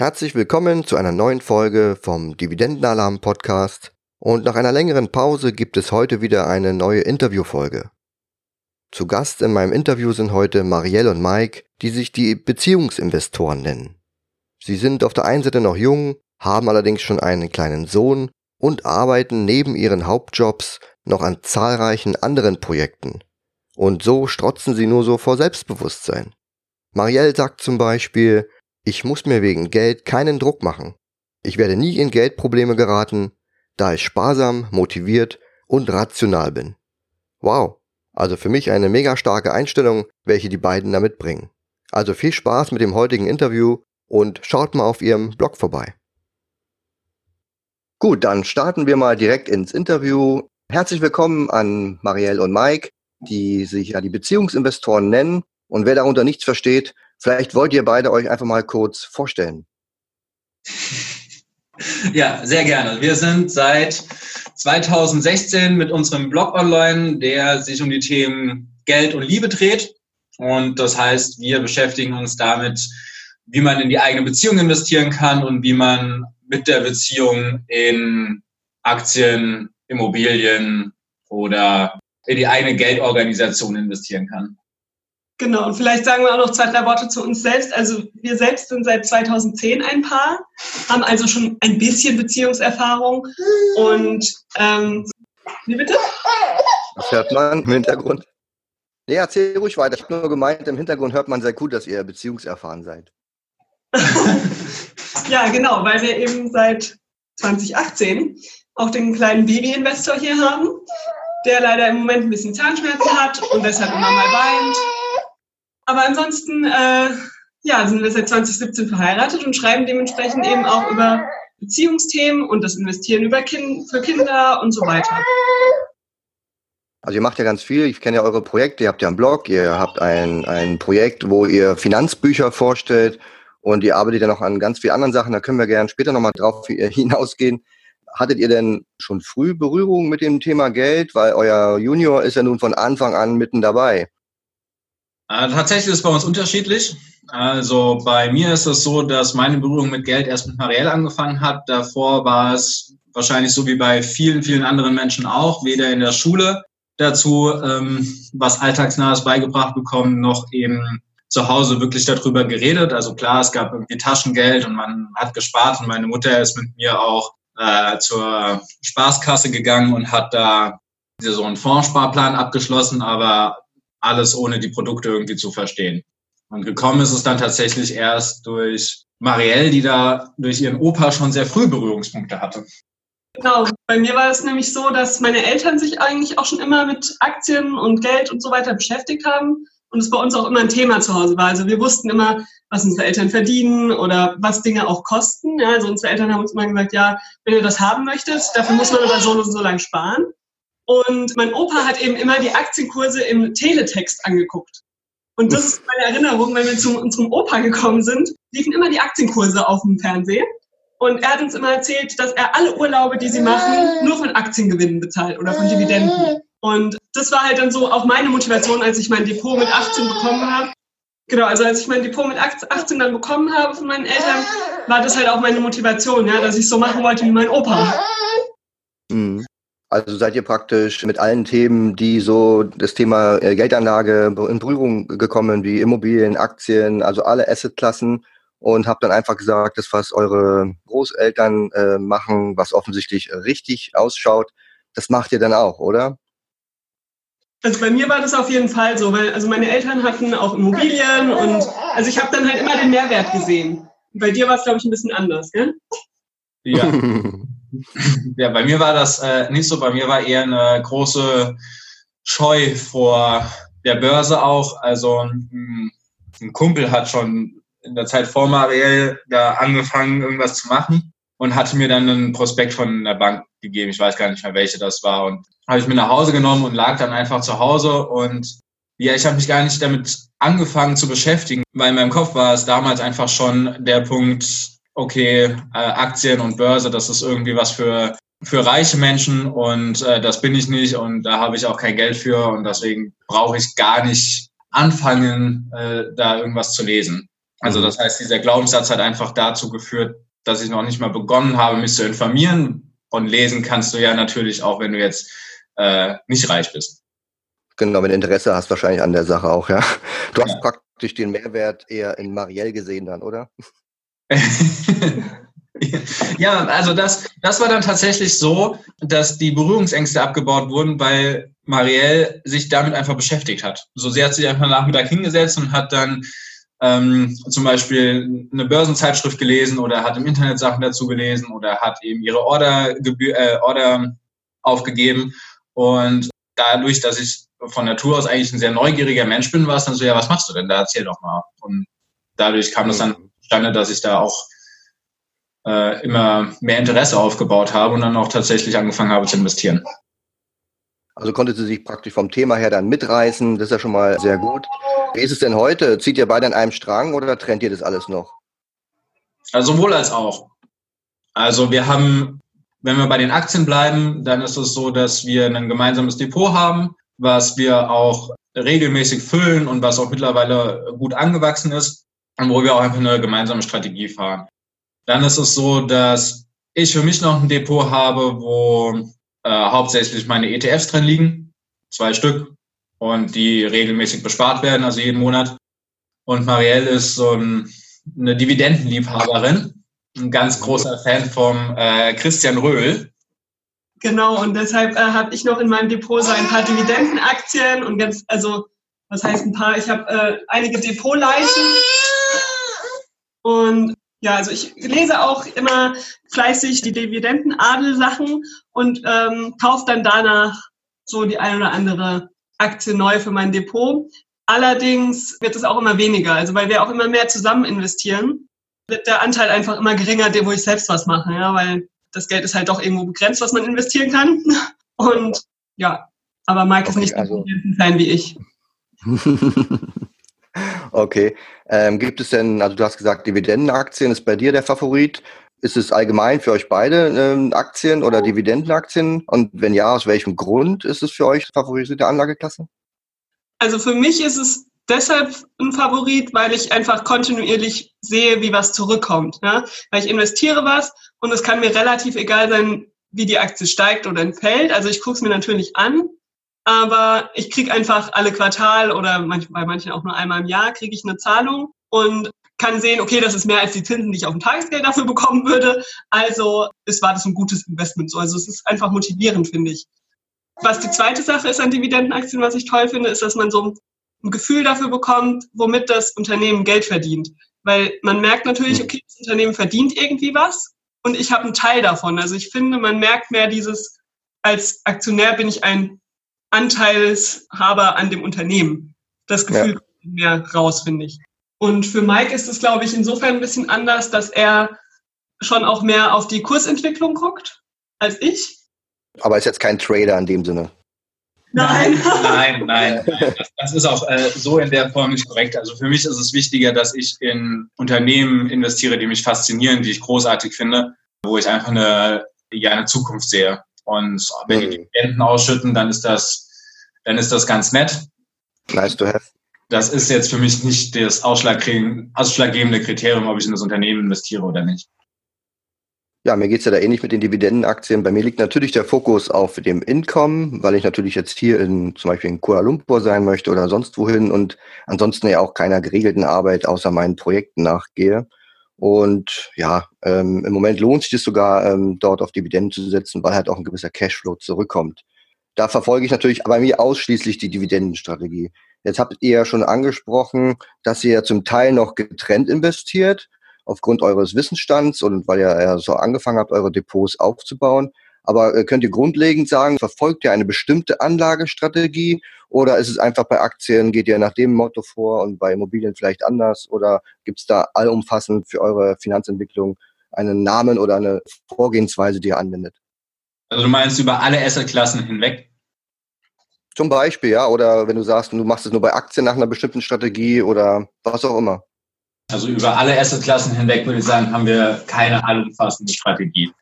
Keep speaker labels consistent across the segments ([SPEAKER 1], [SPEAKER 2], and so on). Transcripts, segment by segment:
[SPEAKER 1] Herzlich willkommen zu einer neuen Folge vom Dividendenalarm Podcast. Und nach einer längeren Pause gibt es heute wieder eine neue Interviewfolge. Zu Gast in meinem Interview sind heute Marielle und Mike, die sich die Beziehungsinvestoren nennen. Sie sind auf der einen Seite noch jung, haben allerdings schon einen kleinen Sohn und arbeiten neben ihren Hauptjobs noch an zahlreichen anderen Projekten. Und so strotzen sie nur so vor Selbstbewusstsein. Marielle sagt zum Beispiel, ich muss mir wegen Geld keinen Druck machen. Ich werde nie in Geldprobleme geraten, da ich sparsam, motiviert und rational bin. Wow, also für mich eine mega starke Einstellung, welche die beiden damit bringen. Also viel Spaß mit dem heutigen Interview und schaut mal auf ihrem Blog vorbei. Gut, dann starten wir mal direkt ins Interview. Herzlich willkommen an Marielle und Mike, die sich ja die Beziehungsinvestoren nennen. Und wer darunter nichts versteht, Vielleicht wollt ihr beide euch einfach mal kurz vorstellen.
[SPEAKER 2] Ja, sehr gerne. Wir sind seit 2016 mit unserem Blog online, der sich um die Themen Geld und Liebe dreht. Und das heißt, wir beschäftigen uns damit, wie man in die eigene Beziehung investieren kann und wie man mit der Beziehung in Aktien, Immobilien oder in die eigene Geldorganisation investieren kann.
[SPEAKER 3] Genau, und vielleicht sagen wir auch noch zwei, drei Worte zu uns selbst. Also wir selbst sind seit 2010 ein Paar, haben also schon ein bisschen Beziehungserfahrung. Und ähm, wie bitte?
[SPEAKER 1] Das hört man im Hintergrund. Nee, erzähl ruhig weiter. Ich habe nur gemeint, im Hintergrund hört man sehr gut, dass ihr beziehungserfahren seid.
[SPEAKER 3] ja, genau, weil wir eben seit 2018 auch den kleinen Baby-Investor hier haben, der leider im Moment ein bisschen Zahnschmerzen hat und deshalb immer mal weint aber ansonsten, äh, ja, sind wir seit 2017 verheiratet und schreiben dementsprechend eben auch über Beziehungsthemen und das Investieren über kind, für Kinder und so weiter.
[SPEAKER 1] Also ihr macht ja ganz viel. Ich kenne ja eure Projekte. Ihr habt ja einen Blog, ihr habt ein, ein Projekt, wo ihr Finanzbücher vorstellt und ihr arbeitet ja noch an ganz vielen anderen Sachen. Da können wir gerne später nochmal drauf hinausgehen. Hattet ihr denn schon früh Berührung mit dem Thema Geld? Weil euer Junior ist ja nun von Anfang an mitten dabei.
[SPEAKER 2] Äh, tatsächlich ist es bei uns unterschiedlich. Also bei mir ist es so, dass meine Berührung mit Geld erst mit Marielle angefangen hat. Davor war es wahrscheinlich so wie bei vielen, vielen anderen Menschen auch, weder in der Schule dazu ähm, was Alltagsnahes beigebracht bekommen, noch eben zu Hause wirklich darüber geredet. Also klar, es gab irgendwie Taschengeld und man hat gespart und meine Mutter ist mit mir auch äh, zur Spaßkasse gegangen und hat da so einen Fondssparplan abgeschlossen, aber alles ohne die Produkte irgendwie zu verstehen. Und gekommen ist es dann tatsächlich erst durch Marielle, die da durch ihren Opa schon sehr früh Berührungspunkte hatte.
[SPEAKER 3] Genau, bei mir war es nämlich so, dass meine Eltern sich eigentlich auch schon immer mit Aktien und Geld und so weiter beschäftigt haben und es bei uns auch immer ein Thema zu Hause war. Also wir wussten immer, was unsere Eltern verdienen oder was Dinge auch kosten. Ja, also unsere Eltern haben uns immer gesagt, ja, wenn ihr das haben möchtet, dafür muss man aber so und so lang sparen. Und mein Opa hat eben immer die Aktienkurse im Teletext angeguckt. Und das ist meine Erinnerung, wenn wir zu unserem Opa gekommen sind, liefen immer die Aktienkurse auf dem Fernsehen. Und er hat uns immer erzählt, dass er alle Urlaube, die sie machen, nur von Aktiengewinnen bezahlt oder von Dividenden. Und das war halt dann so auch meine Motivation, als ich mein Depot mit 18 bekommen habe. Genau, also als ich mein Depot mit 18 dann bekommen habe von meinen Eltern, war das halt auch meine Motivation, ja, dass ich so machen wollte wie mein Opa.
[SPEAKER 1] Mhm. Also seid ihr praktisch mit allen Themen, die so das Thema äh, Geldanlage in Berührung gekommen, wie Immobilien, Aktien, also alle Assetklassen und habt dann einfach gesagt, das, was eure Großeltern äh, machen, was offensichtlich richtig ausschaut, das macht ihr dann auch, oder?
[SPEAKER 3] Also bei mir war das auf jeden Fall so, weil also meine Eltern hatten auch Immobilien und also ich habe dann halt immer den Mehrwert gesehen. Bei dir war es, glaube ich, ein bisschen anders, gell?
[SPEAKER 2] Ja. ja, bei mir war das äh, nicht so. Bei mir war eher eine große Scheu vor der Börse auch. Also ein, ein Kumpel hat schon in der Zeit vor Marielle da angefangen, irgendwas zu machen und hatte mir dann einen Prospekt von der Bank gegeben. Ich weiß gar nicht mehr, welche das war. Und habe ich mir nach Hause genommen und lag dann einfach zu Hause. Und ja, ich habe mich gar nicht damit angefangen zu beschäftigen, weil in meinem Kopf war es damals einfach schon der Punkt, okay, äh, Aktien und Börse, das ist irgendwie was für, für reiche Menschen und äh, das bin ich nicht und da habe ich auch kein Geld für und deswegen brauche ich gar nicht anfangen, äh, da irgendwas zu lesen. Also mhm. das heißt, dieser Glaubenssatz hat einfach dazu geführt, dass ich noch nicht mal begonnen habe, mich zu informieren. Und lesen kannst du ja natürlich auch, wenn du jetzt äh, nicht reich bist.
[SPEAKER 1] Genau, wenn du Interesse hast wahrscheinlich an der Sache auch, ja. Du hast ja. praktisch den Mehrwert eher in Marielle gesehen dann, oder?
[SPEAKER 2] ja, also das, das war dann tatsächlich so, dass die Berührungsängste abgebaut wurden, weil Marielle sich damit einfach beschäftigt hat. So, sie hat sich einfach Nachmittag hingesetzt und hat dann ähm, zum Beispiel eine Börsenzeitschrift gelesen oder hat im Internet Sachen dazu gelesen oder hat eben ihre Order, äh, Order aufgegeben. Und dadurch, dass ich von Natur aus eigentlich ein sehr neugieriger Mensch bin, war es dann so, ja, was machst du denn da? Erzähl doch mal. Und dadurch kam das dann. Zustande, dass ich da auch äh, immer mehr Interesse aufgebaut habe und dann auch tatsächlich angefangen habe zu investieren.
[SPEAKER 1] Also konnte sie sich praktisch vom Thema her dann mitreißen. Das ist ja schon mal sehr gut. Wie ist es denn heute? Zieht ihr beide an einem Strang oder trennt ihr das alles noch?
[SPEAKER 2] Also sowohl als auch. Also wir haben, wenn wir bei den Aktien bleiben, dann ist es so, dass wir ein gemeinsames Depot haben, was wir auch regelmäßig füllen und was auch mittlerweile gut angewachsen ist und wo wir auch einfach eine gemeinsame Strategie fahren. Dann ist es so, dass ich für mich noch ein Depot habe, wo äh, hauptsächlich meine ETFs drin liegen, zwei Stück, und die regelmäßig bespart werden, also jeden Monat. Und Marielle ist so ein, eine Dividendenliebhaberin, ein ganz großer Fan vom äh, Christian Röhl.
[SPEAKER 3] Genau, und deshalb äh, habe ich noch in meinem Depot so ein paar Dividendenaktien und ganz, also was heißt ein paar? Ich habe äh, einige Depotleichen und ja, also ich lese auch immer fleißig die Dividendenadel-Sachen und ähm, kaufe dann danach so die ein oder andere Aktie neu für mein Depot. Allerdings wird es auch immer weniger, also weil wir auch immer mehr zusammen investieren, wird der Anteil einfach immer geringer, wo ich selbst was mache, ja, weil das Geld ist halt doch irgendwo begrenzt, was man investieren kann. Und ja, aber Mike okay, ist nicht so also, Fan wie ich.
[SPEAKER 1] okay. Ähm, gibt es denn, also du hast gesagt, Dividendenaktien ist bei dir der Favorit. Ist es allgemein für euch beide ähm, Aktien oder Dividendenaktien? Und wenn ja, aus welchem Grund ist es für euch favorisierte Anlageklasse?
[SPEAKER 3] Also für mich ist es deshalb ein Favorit, weil ich einfach kontinuierlich sehe, wie was zurückkommt. Ja? Weil ich investiere was und es kann mir relativ egal sein, wie die Aktie steigt oder fällt. Also ich gucke es mir natürlich an, aber ich kriege einfach alle Quartal oder manch, bei manchen auch nur einmal im Jahr kriege ich eine Zahlung und kann sehen, okay, das ist mehr als die Zinsen, die ich auf dem Tagesgeld dafür bekommen würde. Also es war das ein gutes Investment. Also es ist einfach motivierend, finde ich. Was die zweite Sache ist an Dividendenaktien, was ich toll finde, ist, dass man so ein Gefühl dafür bekommt, womit das Unternehmen Geld verdient. Weil man merkt natürlich, okay, das Unternehmen verdient irgendwie was und ich habe einen Teil davon. Also ich finde, man merkt mehr dieses, als Aktionär bin ich ein Anteilshaber an dem Unternehmen. Das Gefühl ja. kommt mehr raus, finde ich. Und für Mike ist es, glaube ich, insofern ein bisschen anders, dass er schon auch mehr auf die Kursentwicklung guckt als ich.
[SPEAKER 1] Aber ist jetzt kein Trader in dem Sinne.
[SPEAKER 3] Nein.
[SPEAKER 2] Nein, nein, nein. Das, das ist auch äh, so in der Form nicht korrekt. Also für mich ist es wichtiger, dass ich in Unternehmen investiere, die mich faszinieren, die ich großartig finde, wo ich einfach eine, ja, eine Zukunft sehe. Und wenn die mhm. Dividenden ausschütten, dann ist das, dann ist das ganz nett.
[SPEAKER 1] Nice to have
[SPEAKER 2] das ist jetzt für mich nicht das ausschlaggebende Kriterium, ob ich in das Unternehmen investiere oder nicht.
[SPEAKER 1] Ja, mir geht's ja da ähnlich mit den Dividendenaktien. Bei mir liegt natürlich der Fokus auf dem Income, weil ich natürlich jetzt hier in, zum Beispiel in Kuala Lumpur sein möchte oder sonst wohin und ansonsten ja auch keiner geregelten Arbeit außer meinen Projekten nachgehe. Und ja, ähm, im Moment lohnt sich es sogar, ähm, dort auf Dividenden zu setzen, weil halt auch ein gewisser Cashflow zurückkommt. Da verfolge ich natürlich bei mir ausschließlich die Dividendenstrategie. Jetzt habt ihr ja schon angesprochen, dass ihr ja zum Teil noch getrennt investiert, aufgrund eures Wissensstands und weil ihr ja so angefangen habt, eure Depots aufzubauen. Aber äh, könnt ihr grundlegend sagen, verfolgt ihr eine bestimmte Anlagestrategie oder ist es einfach bei Aktien, geht ihr nach dem Motto vor und bei Immobilien vielleicht anders oder gibt es da allumfassend für eure Finanzentwicklung einen Namen oder eine Vorgehensweise, die ihr anwendet?
[SPEAKER 2] Also du meinst über alle Assetklassen hinweg?
[SPEAKER 1] Zum Beispiel, ja. Oder wenn du sagst, du machst es nur bei Aktien nach einer bestimmten Strategie oder was auch immer.
[SPEAKER 2] Also über alle Assetklassen hinweg würde ich sagen, haben wir keine allumfassende Strategie.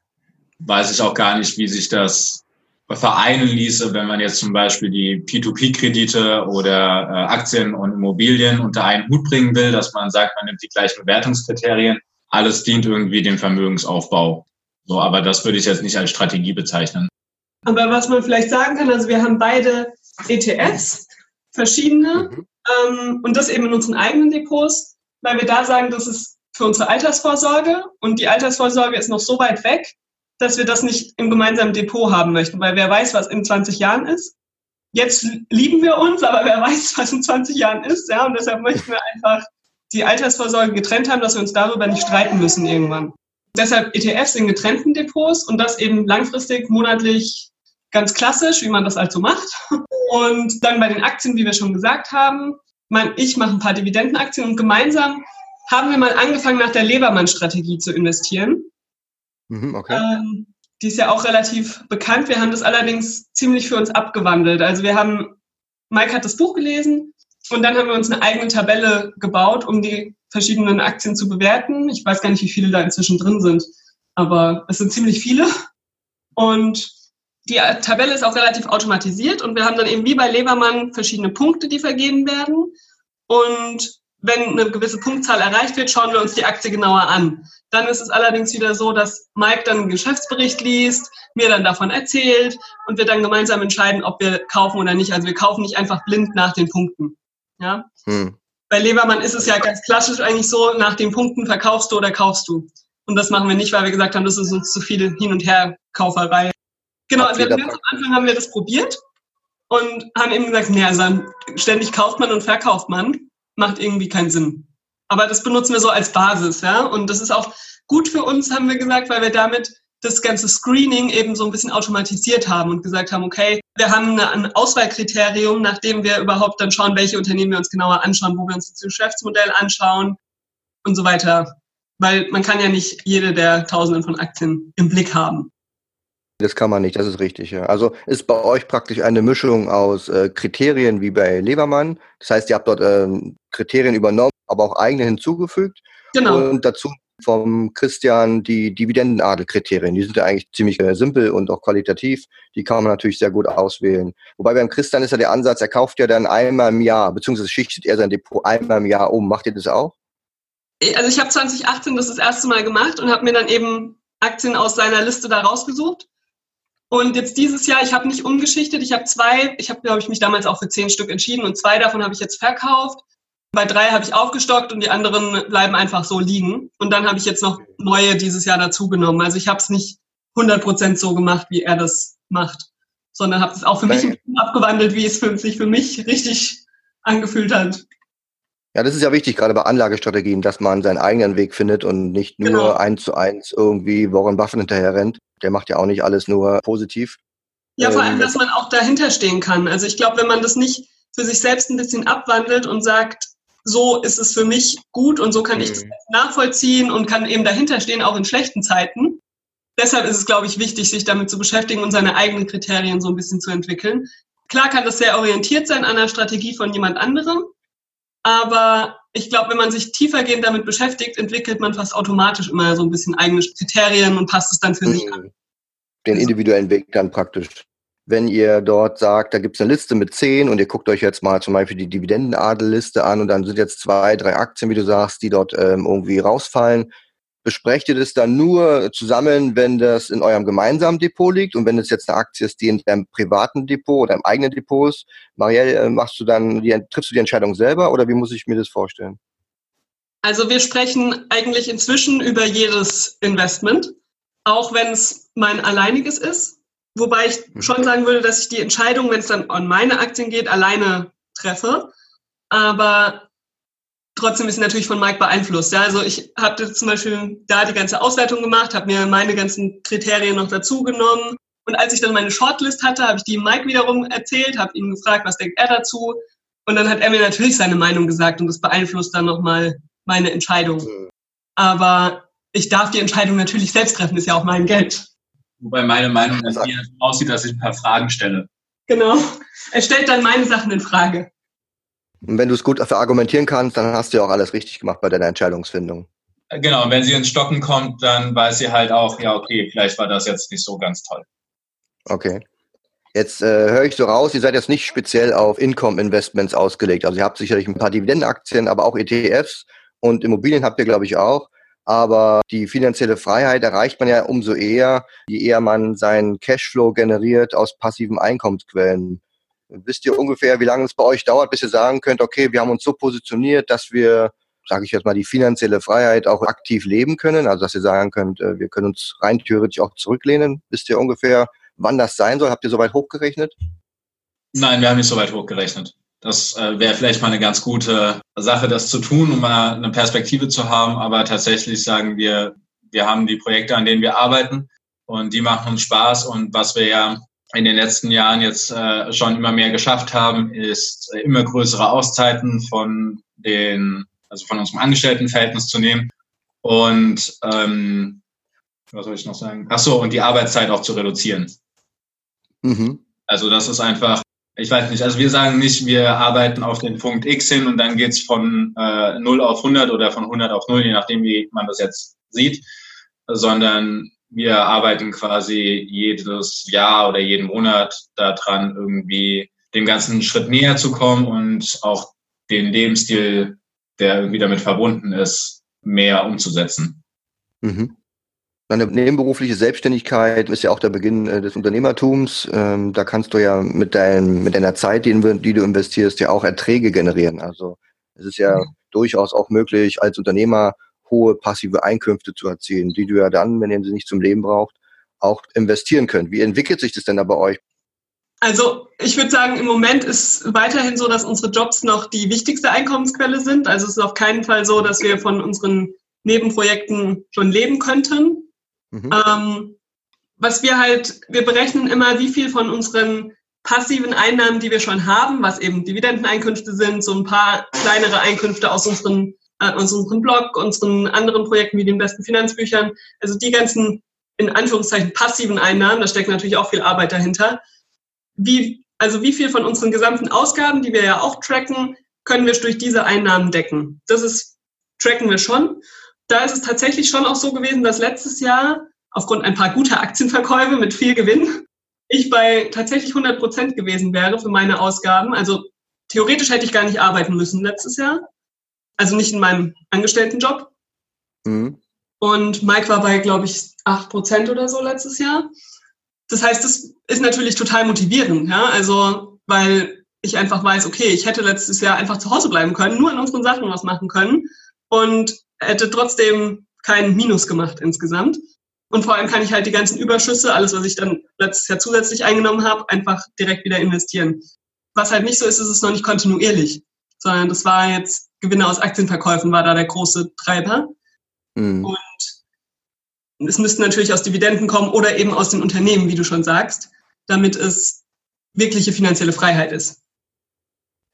[SPEAKER 2] Weiß ich auch gar nicht, wie sich das vereinen ließe, wenn man jetzt zum Beispiel die P2P-Kredite oder äh, Aktien und Immobilien unter einen Hut bringen will, dass man sagt, man nimmt die gleichen Bewertungskriterien. Alles dient irgendwie dem Vermögensaufbau. So, aber das würde ich jetzt nicht als Strategie bezeichnen.
[SPEAKER 3] Aber was man vielleicht sagen kann, also wir haben beide ETFs, verschiedene, mhm. ähm, und das eben in unseren eigenen Depots, weil wir da sagen, das ist für unsere Altersvorsorge und die Altersvorsorge ist noch so weit weg, dass wir das nicht im gemeinsamen Depot haben möchten, weil wer weiß, was in 20 Jahren ist. Jetzt lieben wir uns, aber wer weiß, was in 20 Jahren ist, ja, und deshalb möchten wir einfach die Altersvorsorge getrennt haben, dass wir uns darüber nicht streiten müssen irgendwann. Deshalb ETFs in getrennten Depots und das eben langfristig, monatlich, ganz klassisch, wie man das also macht. Und dann bei den Aktien, wie wir schon gesagt haben, mein, ich mache ein paar Dividendenaktien und gemeinsam haben wir mal angefangen, nach der Lebermann-Strategie zu investieren. Mhm, okay. Ähm, die ist ja auch relativ bekannt. Wir haben das allerdings ziemlich für uns abgewandelt. Also wir haben, Mike hat das Buch gelesen und dann haben wir uns eine eigene Tabelle gebaut, um die verschiedenen Aktien zu bewerten. Ich weiß gar nicht, wie viele da inzwischen drin sind, aber es sind ziemlich viele. Und die Tabelle ist auch relativ automatisiert und wir haben dann eben wie bei Lebermann verschiedene Punkte, die vergeben werden. Und wenn eine gewisse Punktzahl erreicht wird, schauen wir uns die Aktie genauer an. Dann ist es allerdings wieder so, dass Mike dann einen Geschäftsbericht liest, mir dann davon erzählt und wir dann gemeinsam entscheiden, ob wir kaufen oder nicht. Also wir kaufen nicht einfach blind nach den Punkten. Ja? Hm. Bei Lebermann ist es ja ganz klassisch eigentlich so, nach den Punkten verkaufst du oder kaufst du. Und das machen wir nicht, weil wir gesagt haben, das ist uns zu viel Hin- und Her-Kauferei. Genau, also ganz am Anfang haben wir das probiert und haben eben gesagt, nee, also ständig kauft man und verkauft man, macht irgendwie keinen Sinn. Aber das benutzen wir so als Basis, ja. Und das ist auch gut für uns, haben wir gesagt, weil wir damit das ganze Screening eben so ein bisschen automatisiert haben und gesagt haben, okay, wir haben ein Auswahlkriterium, nachdem wir überhaupt dann schauen, welche Unternehmen wir uns genauer anschauen, wo wir uns das Geschäftsmodell anschauen und so weiter. Weil man kann ja nicht jede der Tausenden von Aktien im Blick haben.
[SPEAKER 1] Das kann man nicht, das ist richtig. Ja. Also ist bei euch praktisch eine Mischung aus äh, Kriterien wie bei Levermann. Das heißt, ihr habt dort ähm, Kriterien übernommen, aber auch eigene hinzugefügt. Genau. Und dazu vom Christian die Dividendenadelkriterien. Die sind ja eigentlich ziemlich äh, simpel und auch qualitativ. Die kann man natürlich sehr gut auswählen. Wobei beim Christian ist ja der Ansatz, er kauft ja dann einmal im Jahr, beziehungsweise schichtet er sein Depot einmal im Jahr um. Macht ihr das auch?
[SPEAKER 3] Also ich habe 2018 das das erste Mal gemacht und habe mir dann eben Aktien aus seiner Liste da rausgesucht und jetzt dieses Jahr, ich habe nicht umgeschichtet, ich habe zwei, ich habe, glaube ich, mich damals auch für zehn Stück entschieden und zwei davon habe ich jetzt verkauft. Bei drei habe ich aufgestockt und die anderen bleiben einfach so liegen. Und dann habe ich jetzt noch neue dieses Jahr dazugenommen. Also ich habe es nicht 100% so gemacht, wie er das macht, sondern habe es auch für Nein. mich abgewandelt, wie es für, sich für mich richtig angefühlt hat.
[SPEAKER 1] Ja, das ist ja wichtig, gerade bei Anlagestrategien, dass man seinen eigenen Weg findet und nicht nur genau. eins zu eins irgendwie Warren Buffett hinterher rennt. Der macht ja auch nicht alles nur positiv.
[SPEAKER 3] Ja, vor allem, ähm, dass man auch dahinter stehen kann. Also ich glaube, wenn man das nicht für sich selbst ein bisschen abwandelt und sagt, so ist es für mich gut und so kann ich das mhm. nachvollziehen und kann eben dahinter stehen, auch in schlechten Zeiten. Deshalb ist es, glaube ich, wichtig, sich damit zu beschäftigen und seine eigenen Kriterien so ein bisschen zu entwickeln. Klar kann das sehr orientiert sein an der Strategie von jemand anderem, aber ich glaube, wenn man sich tiefergehend damit beschäftigt, entwickelt man fast automatisch immer so ein bisschen eigene Kriterien und passt es dann für mhm. sich an.
[SPEAKER 1] Den individuellen Weg dann praktisch. Wenn ihr dort sagt, da gibt es eine Liste mit zehn und ihr guckt euch jetzt mal zum Beispiel die Dividendenadelliste an und dann sind jetzt zwei, drei Aktien, wie du sagst, die dort ähm, irgendwie rausfallen, besprecht ihr das dann nur zusammen, wenn das in eurem gemeinsamen Depot liegt und wenn es jetzt eine Aktie ist, die in deinem privaten Depot oder im eigenen Depot ist, Marielle, äh, machst du dann, die, triffst du die Entscheidung selber oder wie muss ich mir das vorstellen?
[SPEAKER 3] Also wir sprechen eigentlich inzwischen über jedes Investment, auch wenn es mein alleiniges ist. Wobei ich mhm. schon sagen würde, dass ich die Entscheidung, wenn es dann an meine Aktien geht, alleine treffe. Aber trotzdem ist sie natürlich von Mike beeinflusst. Ja, also ich habe zum Beispiel da die ganze Auswertung gemacht, habe mir meine ganzen Kriterien noch dazu genommen. Und als ich dann meine Shortlist hatte, habe ich die Mike wiederum erzählt, habe ihn gefragt, was denkt er dazu. Und dann hat er mir natürlich seine Meinung gesagt und das beeinflusst dann nochmal meine Entscheidung. Aber ich darf die Entscheidung natürlich selbst treffen, ist ja auch mein Geld.
[SPEAKER 2] Wobei meine Meinung aussieht, dass ich ein paar Fragen stelle.
[SPEAKER 3] Genau. Er stellt dann meine Sachen in Frage.
[SPEAKER 1] Und wenn du es gut verargumentieren kannst, dann hast du ja auch alles richtig gemacht bei deiner Entscheidungsfindung.
[SPEAKER 2] Genau, und wenn sie ins Stocken kommt, dann weiß sie halt auch, ja, okay, vielleicht war das jetzt nicht so ganz toll.
[SPEAKER 1] Okay. Jetzt äh, höre ich so raus, ihr seid jetzt nicht speziell auf Income-Investments ausgelegt. Also ihr habt sicherlich ein paar Dividendenaktien, aber auch ETFs und Immobilien habt ihr, glaube ich, auch. Aber die finanzielle Freiheit erreicht man ja umso eher, je eher man seinen Cashflow generiert aus passiven Einkommensquellen. Wisst ihr ungefähr, wie lange es bei euch dauert, bis ihr sagen könnt, okay, wir haben uns so positioniert, dass wir, sage ich jetzt mal, die finanzielle Freiheit auch aktiv leben können? Also dass ihr sagen könnt, äh, wir können uns rein theoretisch auch zurücklehnen. Wisst ihr ungefähr, wann das sein soll? Habt ihr soweit hochgerechnet?
[SPEAKER 2] Nein, wir haben nicht so weit hochgerechnet. Das äh, wäre vielleicht mal eine ganz gute Sache, das zu tun, um mal eine Perspektive zu haben. Aber tatsächlich sagen wir, wir haben die Projekte, an denen wir arbeiten und die machen uns Spaß. Und was wir ja in den letzten Jahren jetzt äh, schon immer mehr geschafft haben, ist äh, immer größere Auszeiten von den, also von unserem Angestelltenverhältnis zu nehmen und ähm, was soll ich noch sagen? Ach so, und die Arbeitszeit auch zu reduzieren. Mhm. Also das ist einfach, ich weiß nicht, also wir sagen nicht, wir arbeiten auf den Punkt X hin und dann geht's von äh, 0 auf 100 oder von 100 auf 0, je nachdem, wie man das jetzt sieht, sondern wir arbeiten quasi jedes Jahr oder jeden Monat daran, irgendwie dem ganzen Schritt näher zu kommen und auch den Lebensstil, der irgendwie damit verbunden ist, mehr umzusetzen.
[SPEAKER 1] Mhm. Deine nebenberufliche Selbstständigkeit ist ja auch der Beginn äh, des Unternehmertums. Ähm, da kannst du ja mit, dein, mit deiner Zeit, die, du investierst, ja auch Erträge generieren. Also es ist ja mhm. durchaus auch möglich, als Unternehmer hohe passive Einkünfte zu erzielen, die du ja dann, wenn ihr sie nicht zum Leben braucht, auch investieren könnt. Wie entwickelt sich das denn da bei euch?
[SPEAKER 3] Also ich würde sagen, im Moment ist weiterhin so, dass unsere Jobs noch die wichtigste Einkommensquelle sind. Also es ist auf keinen Fall so, dass wir von unseren Nebenprojekten schon leben könnten. Mhm. Ähm, was wir halt, wir berechnen immer, wie viel von unseren passiven Einnahmen, die wir schon haben, was eben Dividendeneinkünfte sind, so ein paar kleinere Einkünfte aus unseren, aus unserem Blog, unseren anderen Projekten wie den besten Finanzbüchern, also die ganzen in Anführungszeichen passiven Einnahmen, da steckt natürlich auch viel Arbeit dahinter. Wie, also wie viel von unseren gesamten Ausgaben, die wir ja auch tracken, können wir durch diese Einnahmen decken? Das ist, tracken wir schon da ist es tatsächlich schon auch so gewesen, dass letztes Jahr aufgrund ein paar guter Aktienverkäufe mit viel Gewinn ich bei tatsächlich 100 Prozent gewesen wäre für meine Ausgaben. Also theoretisch hätte ich gar nicht arbeiten müssen letztes Jahr. Also nicht in meinem Angestelltenjob. Mhm. Und Mike war bei, glaube ich, 8 Prozent oder so letztes Jahr. Das heißt, das ist natürlich total motivierend, ja. Also, weil ich einfach weiß, okay, ich hätte letztes Jahr einfach zu Hause bleiben können, nur in unseren Sachen was machen können. Und hätte trotzdem keinen Minus gemacht insgesamt. Und vor allem kann ich halt die ganzen Überschüsse, alles, was ich dann letztes Jahr zusätzlich eingenommen habe, einfach direkt wieder investieren. Was halt nicht so ist, ist es noch nicht kontinuierlich, sondern das war jetzt Gewinne aus Aktienverkäufen war da der große Treiber. Mhm. Und es müssten natürlich aus Dividenden kommen oder eben aus den Unternehmen, wie du schon sagst, damit es wirkliche finanzielle Freiheit ist.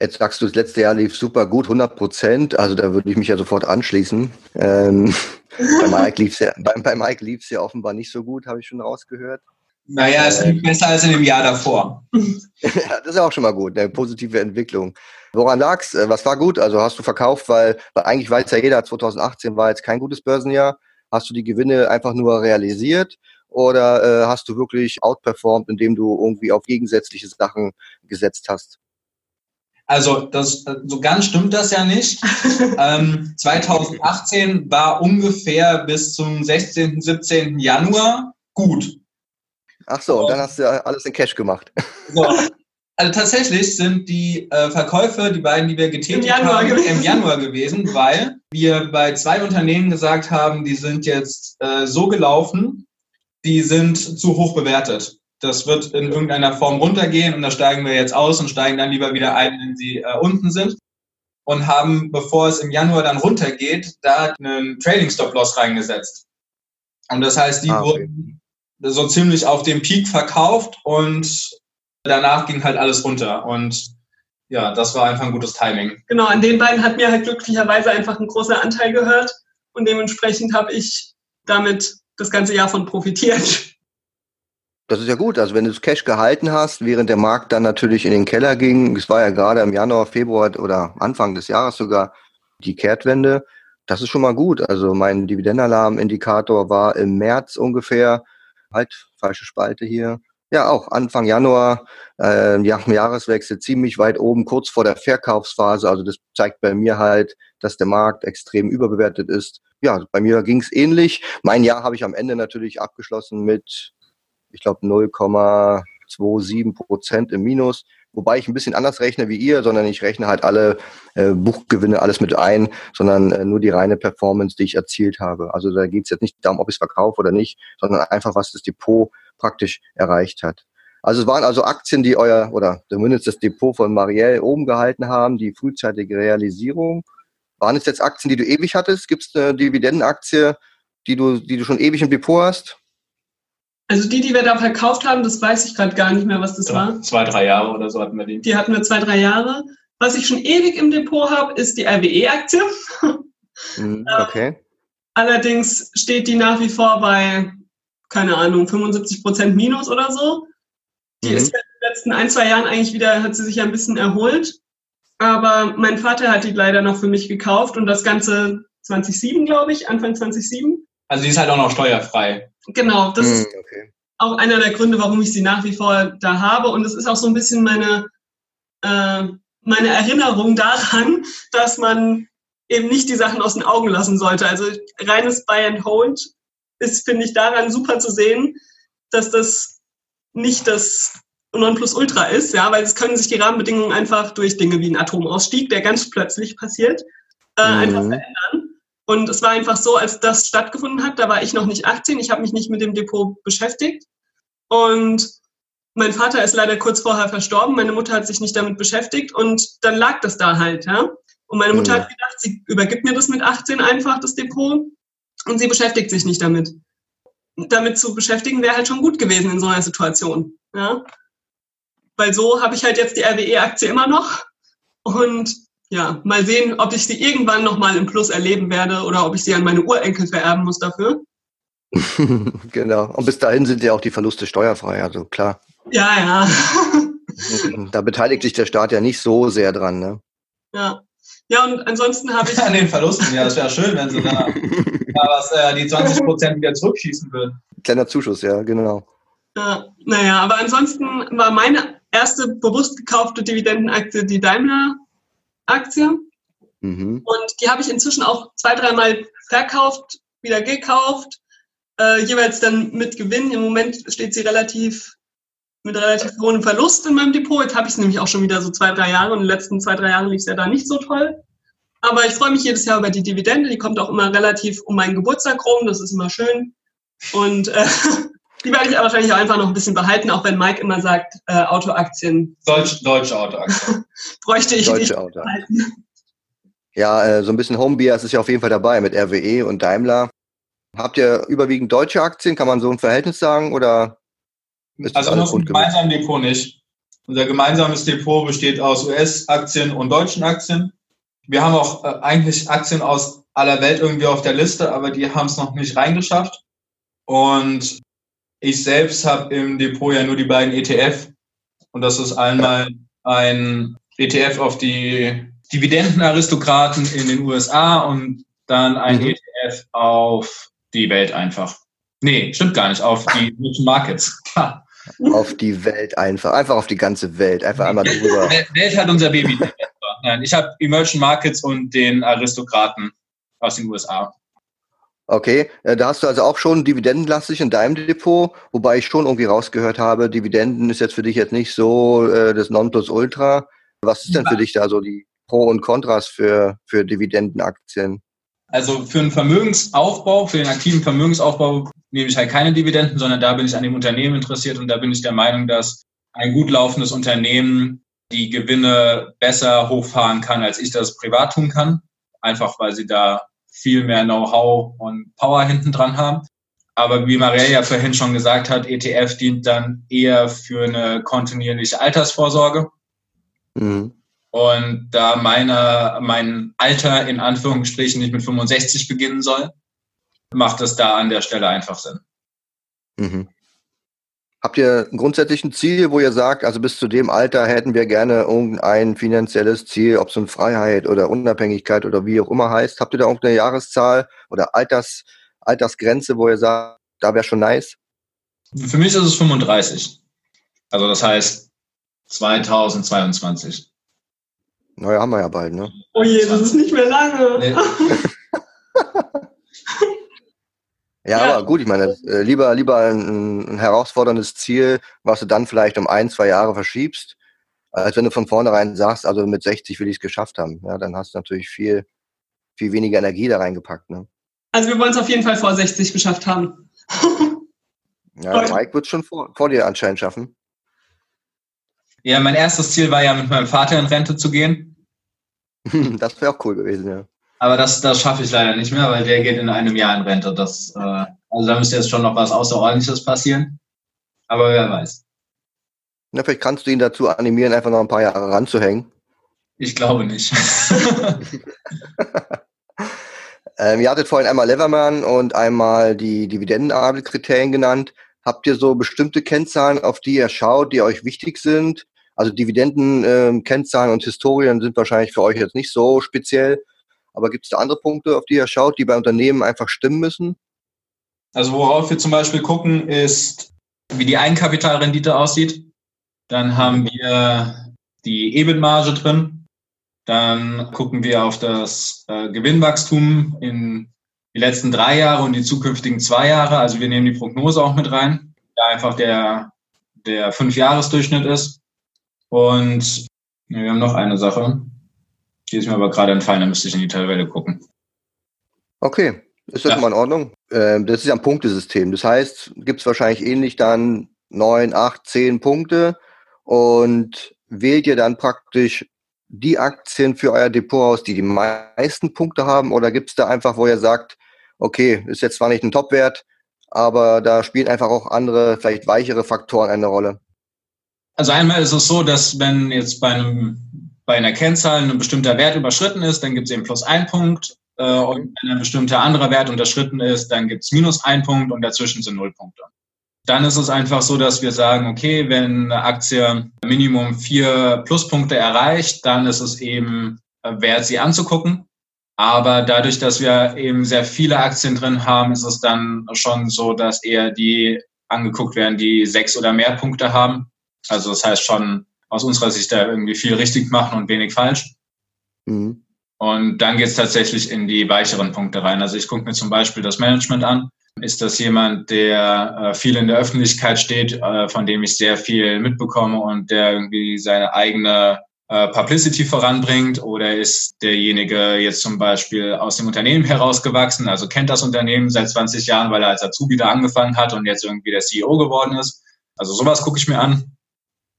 [SPEAKER 1] Jetzt sagst du, das letzte Jahr lief super gut, 100 Prozent. Also da würde ich mich ja sofort anschließen. Ähm, bei Mike lief es ja, bei, bei Mike lief's ja offenbar nicht so gut, habe ich schon rausgehört.
[SPEAKER 2] Naja, es lief besser als in dem Jahr davor.
[SPEAKER 1] ja, das ist auch schon mal gut, eine positive Entwicklung. Woran lag's? Äh, was war gut? Also hast du verkauft, weil, weil eigentlich weiß ja jeder, 2018 war jetzt kein gutes Börsenjahr. Hast du die Gewinne einfach nur realisiert oder äh, hast du wirklich outperformed, indem du irgendwie auf gegensätzliche Sachen gesetzt hast?
[SPEAKER 2] Also das, so ganz stimmt das ja nicht. ähm, 2018 war ungefähr bis zum 16., 17. Januar gut.
[SPEAKER 1] Ach so, und dann hast du ja alles in Cash gemacht.
[SPEAKER 2] So. Also tatsächlich sind die äh, Verkäufe, die beiden, die wir getätigt Im haben, gewesen. im Januar gewesen, weil wir bei zwei Unternehmen gesagt haben, die sind jetzt äh, so gelaufen, die sind zu hoch bewertet das wird in irgendeiner Form runtergehen und da steigen wir jetzt aus und steigen dann lieber wieder ein, wenn sie äh, unten sind. Und haben, bevor es im Januar dann runtergeht, da einen Trading Stop Loss reingesetzt. Und das heißt, die ah, okay. wurden so ziemlich auf dem Peak verkauft und danach ging halt alles runter. Und ja, das war einfach ein gutes Timing.
[SPEAKER 3] Genau, an den beiden hat mir halt glücklicherweise einfach ein großer Anteil gehört und dementsprechend habe ich damit das ganze Jahr von profitiert.
[SPEAKER 1] Das ist ja gut. Also wenn du das Cash gehalten hast, während der Markt dann natürlich in den Keller ging, es war ja gerade im Januar, Februar oder Anfang des Jahres sogar die Kehrtwende, das ist schon mal gut. Also mein Dividendenalarm-Indikator war im März ungefähr, halt falsche Spalte hier, Ja, auch Anfang Januar, äh, nach Jahreswechsel ziemlich weit oben, kurz vor der Verkaufsphase. Also das zeigt bei mir halt, dass der Markt extrem überbewertet ist. Ja, bei mir ging es ähnlich. Mein Jahr habe ich am Ende natürlich abgeschlossen mit, ich glaube, 0,27 Prozent im Minus. Wobei ich ein bisschen anders rechne wie ihr, sondern ich rechne halt alle äh, Buchgewinne, alles mit ein, sondern äh, nur die reine Performance, die ich erzielt habe. Also da geht es jetzt nicht darum, ob ich es verkaufe oder nicht, sondern einfach, was das Depot praktisch erreicht hat. Also es waren also Aktien, die euer oder zumindest das Depot von Marielle oben gehalten haben, die frühzeitige Realisierung. Waren es jetzt Aktien, die du ewig hattest? Gibt es eine Dividendenaktie, die du, die du schon ewig im Depot hast?
[SPEAKER 3] Also die, die wir da verkauft haben, das weiß ich gerade gar nicht mehr, was das ja, war.
[SPEAKER 2] Zwei, drei Jahre oder so hatten wir die.
[SPEAKER 3] Die hatten wir zwei, drei Jahre. Was ich schon ewig im Depot habe, ist die RWE-Aktie.
[SPEAKER 1] Mhm, okay.
[SPEAKER 3] Allerdings steht die nach wie vor bei, keine Ahnung, 75 Prozent Minus oder so. Die mhm. ist in den letzten ein, zwei Jahren eigentlich wieder, hat sie sich ein bisschen erholt. Aber mein Vater hat die leider noch für mich gekauft und das Ganze 2007, glaube ich, Anfang 2007.
[SPEAKER 2] Also die ist halt auch noch steuerfrei.
[SPEAKER 3] Genau, das hm, ist auch einer der Gründe, warum ich sie nach wie vor da habe. Und es ist auch so ein bisschen meine, äh, meine Erinnerung daran, dass man eben nicht die Sachen aus den Augen lassen sollte. Also reines Buy and Hold ist, finde ich, daran super zu sehen, dass das nicht das Nonplusultra ist, ja, weil es können sich die Rahmenbedingungen einfach durch Dinge wie ein Atomausstieg, der ganz plötzlich passiert, äh, mhm. einfach verändern. Und es war einfach so, als das stattgefunden hat, da war ich noch nicht 18, ich habe mich nicht mit dem Depot beschäftigt. Und mein Vater ist leider kurz vorher verstorben, meine Mutter hat sich nicht damit beschäftigt und dann lag das da halt, ja. Und meine Mutter mhm. hat gedacht, sie übergibt mir das mit 18 einfach, das Depot, und sie beschäftigt sich nicht damit. Damit zu beschäftigen wäre halt schon gut gewesen in so einer Situation, ja. Weil so habe ich halt jetzt die RWE-Aktie immer noch und ja, mal sehen, ob ich sie irgendwann nochmal im Plus erleben werde oder ob ich sie an meine Urenkel vererben muss dafür.
[SPEAKER 1] genau. Und bis dahin sind ja auch die Verluste steuerfrei, also klar.
[SPEAKER 3] Ja, ja.
[SPEAKER 1] da beteiligt sich der Staat ja nicht so sehr dran, ne?
[SPEAKER 3] Ja. Ja, und ansonsten habe ich.
[SPEAKER 2] An den Verlusten, ja, das wäre schön, wenn sie da, da was, äh, die 20 Prozent wieder zurückschießen würden.
[SPEAKER 1] Kleiner Zuschuss, ja, genau.
[SPEAKER 3] Ja, naja, aber ansonsten war meine erste bewusst gekaufte Dividendenaktie die Daimler Aktie. Mhm. Und die habe ich inzwischen auch zwei, dreimal verkauft, wieder gekauft, äh, jeweils dann mit Gewinn. Im Moment steht sie relativ mit relativ hohem Verlust in meinem Depot. Jetzt habe ich sie nämlich auch schon wieder so zwei, drei Jahre und in den letzten zwei, drei Jahren lief es ja da nicht so toll. Aber ich freue mich jedes Jahr über die Dividende. Die kommt auch immer relativ um meinen Geburtstag rum. Das ist immer schön. Und äh, die werde ich wahrscheinlich auch einfach noch ein bisschen behalten, auch wenn Mike immer sagt, äh, Autoaktien.
[SPEAKER 2] Deutsch, deutsche Autoaktien.
[SPEAKER 3] Bräuchte ich
[SPEAKER 1] deutsche nicht. Auto. Ja, äh, so ein bisschen Homebias ist ja auf jeden Fall dabei mit RWE und Daimler. Habt ihr überwiegend deutsche Aktien? Kann man so ein Verhältnis sagen? Oder
[SPEAKER 2] ist also unser gemeinsamen Depot nicht. Unser gemeinsames Depot besteht aus US-Aktien und deutschen Aktien. Wir haben auch äh, eigentlich Aktien aus aller Welt irgendwie auf der Liste, aber die haben es noch nicht reingeschafft. Und ich selbst habe im Depot ja nur die beiden ETF. Und das ist einmal ein ETF auf die Dividendenaristokraten in den USA und dann ein mhm. ETF auf die Welt einfach. Nee, stimmt gar nicht, auf die Emerging Markets.
[SPEAKER 1] Auf die Welt einfach, einfach auf die ganze Welt, einfach einmal drüber.
[SPEAKER 2] Welt hat unser Baby. Nein, ich habe Emerging Markets und den Aristokraten aus den USA.
[SPEAKER 1] Okay, äh, da hast du also auch schon dividendenlastig in deinem Depot, wobei ich schon irgendwie rausgehört habe, Dividenden ist jetzt für dich jetzt nicht so äh, das Nonplusultra. Was ist denn für dich da so die Pro und Kontras für, für Dividendenaktien?
[SPEAKER 2] Also für einen Vermögensaufbau, für den aktiven Vermögensaufbau nehme ich halt keine Dividenden, sondern da bin ich an dem Unternehmen interessiert und da bin ich der Meinung, dass ein gut laufendes Unternehmen die Gewinne besser hochfahren kann, als ich das privat tun kann. Einfach weil sie da viel mehr Know-how und Power hinten dran haben. Aber wie Marielle ja vorhin schon gesagt hat, ETF dient dann eher für eine kontinuierliche Altersvorsorge. Mhm. Und da meine, mein Alter in Anführungsstrichen nicht mit 65 beginnen soll, macht es da an der Stelle einfach Sinn.
[SPEAKER 1] Mhm. Habt ihr grundsätzlich ein Ziel, wo ihr sagt, also bis zu dem Alter hätten wir gerne irgendein finanzielles Ziel, ob es nun Freiheit oder Unabhängigkeit oder wie auch immer heißt? Habt ihr da irgendeine Jahreszahl oder Alters, Altersgrenze, wo ihr sagt, da wäre schon nice?
[SPEAKER 2] Für mich ist es 35. Also das heißt 2022.
[SPEAKER 1] Naja, haben wir ja bald, ne?
[SPEAKER 3] Oh je, das ist nicht mehr lange. Nee.
[SPEAKER 1] ja, ja, aber gut, ich meine, äh, lieber, lieber ein, ein, herausforderndes Ziel, was du dann vielleicht um ein, zwei Jahre verschiebst, als wenn du von vornherein sagst, also mit 60 will ich es geschafft haben. Ja, dann hast du natürlich viel, viel weniger Energie da reingepackt. Ne?
[SPEAKER 3] Also wir wollen es auf jeden Fall vor 60 geschafft haben.
[SPEAKER 1] ja, Mike wird es schon vor, vor dir anscheinend schaffen.
[SPEAKER 2] Ja, mein erstes Ziel war ja, mit meinem Vater in Rente zu gehen.
[SPEAKER 1] das wäre auch cool gewesen, ja.
[SPEAKER 2] Aber das, das schaffe ich leider nicht mehr, weil der geht in einem Jahr in Rente. Das, äh, also da müsste jetzt schon noch was Außerordentliches passieren. Aber wer weiß.
[SPEAKER 1] Na, vielleicht kannst du ihn dazu animieren, einfach noch ein paar Jahre ranzuhängen.
[SPEAKER 2] Ich glaube nicht.
[SPEAKER 1] ähm, ihr hattet vorhin einmal Leverman und einmal die Dividendenabelkriterien genannt. Habt ihr so bestimmte Kennzahlen, auf die ihr schaut, die euch wichtig sind? Also Dividenden-Kennzahlen ähm, und Historien sind wahrscheinlich für euch jetzt nicht so speziell. Aber gibt es da andere Punkte, auf die ihr schaut, die bei Unternehmen einfach stimmen müssen?
[SPEAKER 2] Also worauf wir zum Beispiel gucken, ist, wie die Eigenkapitalrendite aussieht. Dann haben wir die EBIT-Marge drin. Dann gucken wir auf das äh, Gewinnwachstum in die letzten drei Jahre und die zukünftigen zwei Jahre. Also wir nehmen die Prognose auch mit rein, da einfach der, der Fünfjahresdurchschnitt ist. Und wir haben noch eine Sache. Die ist mir aber gerade entfallen, da müsste ich in die Tabelle gucken.
[SPEAKER 1] Okay, ist das ja. mal in Ordnung? Ähm, das ist ja ein Punktesystem. Das heißt, gibt es wahrscheinlich ähnlich dann neun, acht, zehn Punkte und wählt ihr dann praktisch die Aktien für euer Depot aus, die die meisten Punkte haben? Oder gibt es da einfach, wo ihr sagt, okay, ist jetzt zwar nicht ein Topwert, aber da spielen einfach auch andere, vielleicht weichere Faktoren eine Rolle?
[SPEAKER 2] Also einmal ist es so, dass wenn jetzt bei, einem, bei einer Kennzahl ein bestimmter Wert überschritten ist, dann gibt es eben plus ein Punkt. Äh, und wenn ein bestimmter anderer Wert unterschritten ist, dann gibt es minus ein Punkt und dazwischen sind null Punkte. Dann ist es einfach so, dass wir sagen, okay, wenn eine Aktie Minimum vier Pluspunkte erreicht, dann ist es eben wert, sie anzugucken. Aber dadurch, dass wir eben sehr viele Aktien drin haben, ist es dann schon so, dass eher die angeguckt werden, die sechs oder mehr Punkte haben. Also das heißt schon aus unserer Sicht da irgendwie viel richtig machen und wenig falsch. Mhm. Und dann geht es tatsächlich in die weicheren Punkte rein. Also ich gucke mir zum Beispiel das Management an. Ist das jemand, der äh, viel in der Öffentlichkeit steht, äh, von dem ich sehr viel mitbekomme und der irgendwie seine eigene äh, Publicity voranbringt? Oder ist derjenige jetzt zum Beispiel aus dem Unternehmen herausgewachsen, also kennt das Unternehmen seit 20 Jahren, weil er als Azubi da angefangen hat und jetzt irgendwie der CEO geworden ist? Also sowas gucke ich mir an.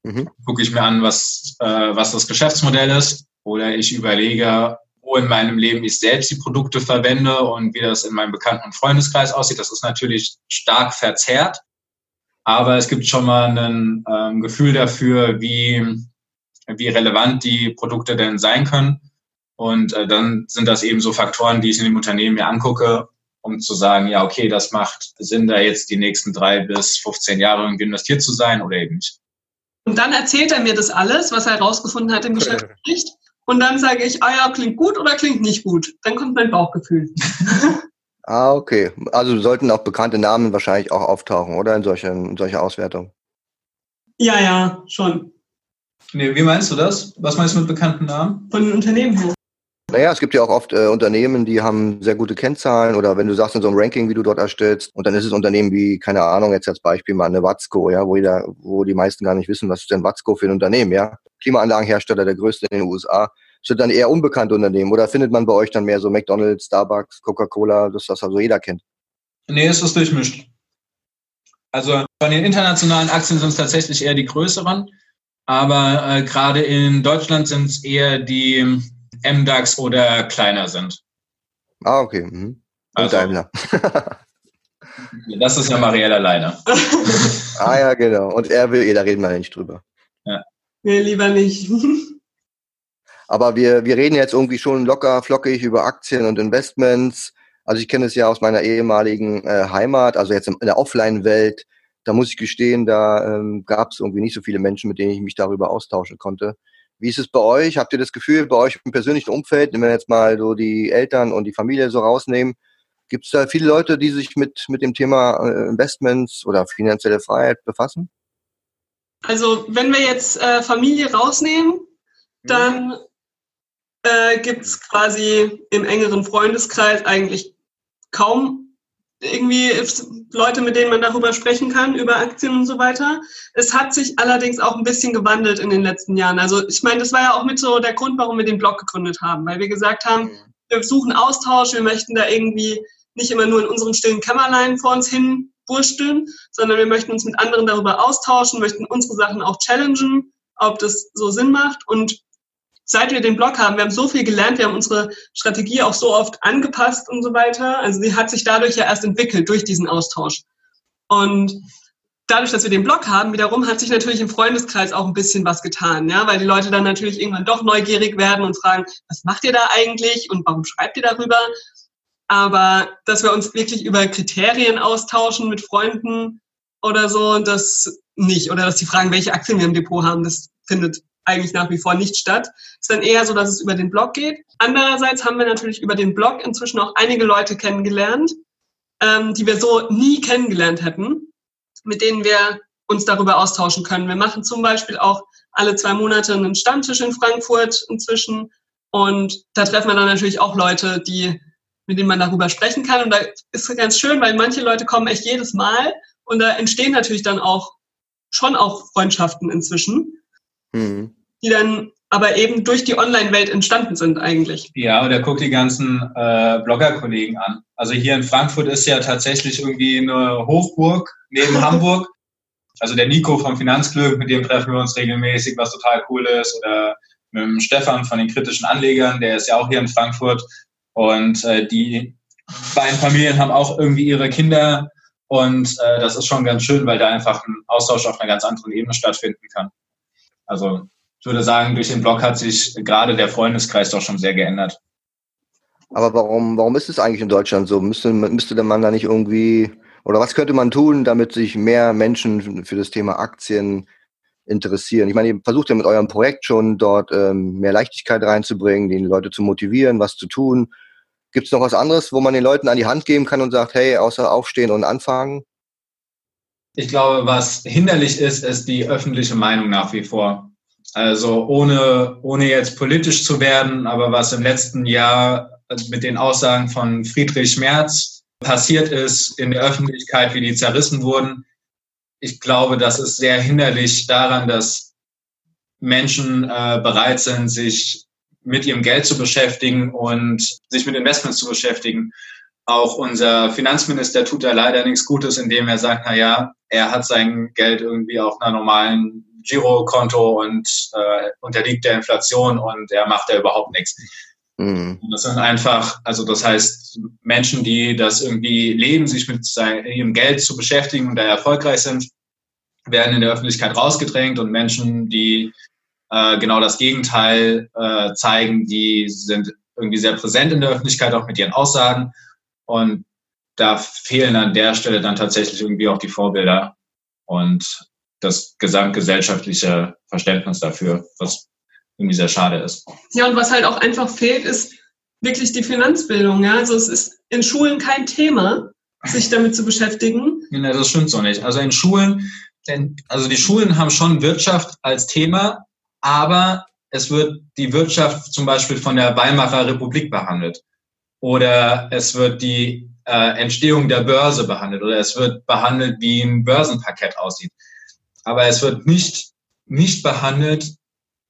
[SPEAKER 2] Mhm. Gucke ich mir an, was, äh, was das Geschäftsmodell ist. Oder ich überlege, wo in meinem Leben ich selbst die Produkte verwende und wie das in meinem Bekannten- und Freundeskreis aussieht. Das ist natürlich stark verzerrt, aber es gibt schon mal ein ähm, Gefühl dafür, wie, wie relevant die Produkte denn sein können. Und äh, dann sind das eben so Faktoren, die ich in dem Unternehmen mir angucke, um zu sagen, ja, okay, das macht Sinn, da jetzt die nächsten drei bis 15 Jahre irgendwie investiert zu sein oder eben nicht.
[SPEAKER 3] Und dann erzählt er mir das alles, was er herausgefunden hat im Geschäftsbericht. Und dann sage ich, ah ja, klingt gut oder klingt nicht gut. Dann kommt mein Bauchgefühl.
[SPEAKER 1] ah, okay. Also sollten auch bekannte Namen wahrscheinlich auch auftauchen, oder? In solchen, in solcher Auswertung.
[SPEAKER 3] Ja, ja, schon.
[SPEAKER 2] Nee, wie meinst du das? Was meinst du mit bekannten Namen?
[SPEAKER 3] Von den Unternehmen her.
[SPEAKER 1] Naja, es gibt ja auch oft äh, Unternehmen, die haben sehr gute Kennzahlen oder wenn du sagst in so einem Ranking, wie du dort erstellst, und dann ist es Unternehmen wie, keine Ahnung, jetzt als Beispiel mal eine Watzko, ja, wo, jeder, wo die meisten gar nicht wissen, was ist denn Watzko für ein Unternehmen, ja. Klimaanlagenhersteller, der größte in den USA, sind dann eher unbekannte Unternehmen oder findet man bei euch dann mehr so McDonalds, Starbucks, Coca-Cola, das das also jeder kennt?
[SPEAKER 2] Nee, ist das durchmischt. Also von den internationalen Aktien sind es tatsächlich eher die größeren, aber äh, gerade in Deutschland sind es eher die MDAX oder kleiner sind.
[SPEAKER 1] Ah, okay. Mhm. Und also, Daimler.
[SPEAKER 2] das ist ja Marielle alleine.
[SPEAKER 1] ah ja, genau. Und er will, da reden wir nicht drüber.
[SPEAKER 3] Ja. Nee, lieber nicht.
[SPEAKER 1] Aber wir, wir reden jetzt irgendwie schon locker, flockig über Aktien und Investments. Also ich kenne es ja aus meiner ehemaligen äh, Heimat, also jetzt in der Offline-Welt. Da muss ich gestehen, da ähm, gab es irgendwie nicht so viele Menschen, mit denen ich mich darüber austauschen konnte. Wie ist es bei euch? Habt ihr das Gefühl, bei euch im persönlichen Umfeld, wenn wir jetzt mal so die Eltern und die Familie so rausnehmen, gibt es da viele Leute, die sich mit, mit dem Thema äh, Investments oder finanzielle Freiheit befassen?
[SPEAKER 3] Also wenn wir jetzt äh, Familie rausnehmen, dann äh, gibt es quasi im engeren Freundeskreis eigentlich kaum irgendwie Leute, mit denen man darüber sprechen kann, über Aktien und so weiter. Es hat sich allerdings auch ein bisschen gewandelt in den letzten Jahren. Also ich meine, das war ja auch mit so der Grund, warum wir den Blog gegründet haben, weil wir gesagt haben, mhm. wir suchen Austausch, wir möchten da irgendwie nicht immer nur in unseren stillen Kämmerlein vor uns hin wursteln, sondern wir möchten uns mit anderen darüber austauschen, möchten unsere Sachen auch challengen, ob das so Sinn macht. Und seit wir den Blog haben, wir haben so viel gelernt, wir haben unsere Strategie auch so oft angepasst und so weiter. Also sie hat sich dadurch ja erst entwickelt, durch diesen Austausch. Und dadurch, dass wir den Blog haben, wiederum hat sich natürlich im Freundeskreis auch ein bisschen was getan, ja, weil die Leute dann natürlich irgendwann doch neugierig werden und fragen, was macht ihr da eigentlich und warum schreibt ihr darüber? Aber dass wir uns wirklich über Kriterien austauschen mit Freunden oder so, das nicht. Oder dass die fragen, welche Aktien wir im Depot haben, das findet eigentlich nach wie vor nicht statt. Ist dann eher so, dass es über den Blog geht. Andererseits haben wir natürlich über den Blog inzwischen auch einige Leute kennengelernt, ähm, die wir so nie kennengelernt hätten, mit denen wir uns darüber austauschen können. Wir machen zum Beispiel auch alle zwei Monate einen Stammtisch in Frankfurt inzwischen. Und da treffen wir dann natürlich auch Leute, die mit denen man darüber sprechen kann. Und da ist es ganz schön, weil manche Leute kommen echt jedes Mal und da entstehen natürlich dann auch schon auch Freundschaften inzwischen, mhm. die dann aber eben durch die Online-Welt entstanden sind eigentlich.
[SPEAKER 2] Ja, oder guck die ganzen äh, Blogger-Kollegen an. Also hier in Frankfurt ist ja tatsächlich irgendwie eine Hochburg neben Hamburg. Also der Nico vom Finanzglück, mit dem treffen wir uns regelmäßig, was total cool ist. Oder mit dem Stefan von den kritischen Anlegern, der ist ja auch hier in Frankfurt. Und äh, die beiden Familien haben auch irgendwie ihre Kinder. Und äh, das ist schon ganz schön, weil da einfach ein Austausch auf einer ganz anderen Ebene stattfinden kann. Also ich würde sagen, durch den Blog hat sich gerade der Freundeskreis doch schon sehr geändert.
[SPEAKER 1] Aber warum, warum ist es eigentlich in Deutschland so? Müsste, müsste man da nicht irgendwie, oder was könnte man tun, damit sich mehr Menschen für das Thema Aktien interessieren? Ich meine, ihr versucht ja mit eurem Projekt schon dort ähm, mehr Leichtigkeit reinzubringen, die Leute zu motivieren, was zu tun. Gibt es noch was anderes, wo man den Leuten an die Hand geben kann und sagt, hey, außer aufstehen und anfangen?
[SPEAKER 2] Ich glaube, was hinderlich ist, ist die öffentliche Meinung nach wie vor. Also ohne, ohne jetzt politisch zu werden, aber was im letzten Jahr mit den Aussagen von Friedrich Merz passiert ist in der Öffentlichkeit, wie die zerrissen wurden, ich glaube, das ist sehr hinderlich daran, dass Menschen äh, bereit sind, sich mit ihrem Geld zu beschäftigen und sich mit Investments zu beschäftigen. Auch unser Finanzminister tut da leider nichts Gutes, indem er sagt, na ja, er hat sein Geld irgendwie auf einer normalen Girokonto und äh, unterliegt der Inflation und er macht da überhaupt nichts. Mhm. Das sind einfach, also das heißt, Menschen, die das irgendwie leben, sich mit seinem, ihrem Geld zu beschäftigen und da erfolgreich sind, werden in der Öffentlichkeit rausgedrängt und Menschen, die äh, genau das Gegenteil äh, zeigen, die sind irgendwie sehr präsent in der Öffentlichkeit, auch mit ihren Aussagen. Und da fehlen an der Stelle dann tatsächlich irgendwie auch die Vorbilder und das gesamtgesellschaftliche Verständnis dafür, was irgendwie sehr schade ist.
[SPEAKER 3] Ja, und was halt auch einfach fehlt, ist wirklich die Finanzbildung. Ja? Also es ist in Schulen kein Thema, sich damit zu beschäftigen.
[SPEAKER 2] Ja, das stimmt so nicht. Also in Schulen, also die Schulen haben schon Wirtschaft als Thema, aber es wird die Wirtschaft zum Beispiel von der Weimarer Republik behandelt oder es wird die äh, Entstehung der Börse behandelt oder es wird behandelt, wie ein Börsenparkett aussieht. Aber es wird nicht, nicht behandelt,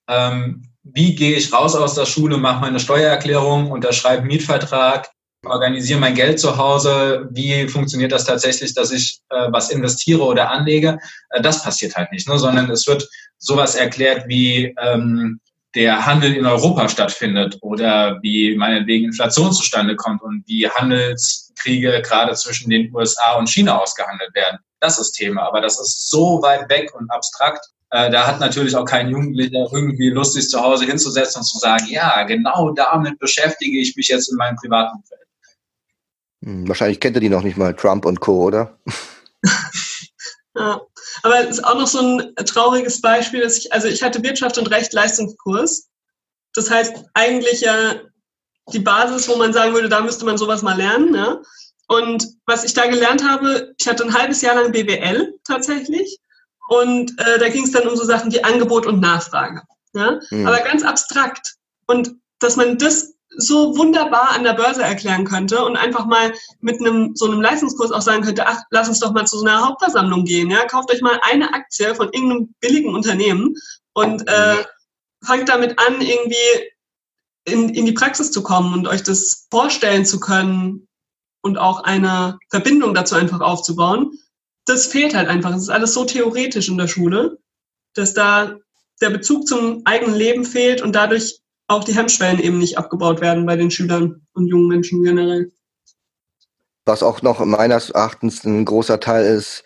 [SPEAKER 2] ähm, wie gehe ich raus aus der Schule, mache meine Steuererklärung, unterschreibe einen Mietvertrag, organisiere mein Geld zu Hause, wie funktioniert das tatsächlich, dass ich äh, was investiere oder anlege. Äh, das passiert halt nicht, ne? sondern es wird sowas erklärt wie ähm, der Handel in Europa stattfindet oder wie meinetwegen Inflation zustande kommt und wie Handelskriege gerade zwischen den USA und China ausgehandelt werden. Das ist Thema, aber das ist so weit weg und abstrakt. Äh, da hat natürlich auch kein Jugendlicher irgendwie Lust, sich zu Hause hinzusetzen und zu sagen, ja, genau damit beschäftige ich mich jetzt in meinem privaten Umfeld.
[SPEAKER 1] Hm, wahrscheinlich kennt ihr die noch nicht mal, Trump und Co., oder?
[SPEAKER 3] ja, aber es ist auch noch so ein trauriges Beispiel, dass ich, also ich hatte Wirtschaft und Recht Leistungskurs. Das heißt eigentlich ja die Basis, wo man sagen würde, da müsste man sowas mal lernen. Ja? Und was ich da gelernt habe, ich hatte ein halbes Jahr lang BWL tatsächlich. Und äh, da ging es dann um so Sachen wie Angebot und Nachfrage. Ja? Mhm. Aber ganz abstrakt. Und dass man das so wunderbar an der Börse erklären könnte und einfach mal mit einem so einem Leistungskurs auch sagen könnte, ach, lass uns doch mal zu so einer Hauptversammlung gehen, ja, kauft euch mal eine Aktie von irgendeinem billigen Unternehmen und äh, fangt damit an, irgendwie in, in die Praxis zu kommen und euch das vorstellen zu können und auch eine Verbindung dazu einfach aufzubauen. Das fehlt halt einfach. Es ist alles so theoretisch in der Schule, dass da der Bezug zum eigenen Leben fehlt und dadurch auch die Hemmschwellen eben nicht abgebaut werden bei den Schülern und jungen Menschen generell.
[SPEAKER 1] Was auch noch meines Erachtens ein großer Teil ist,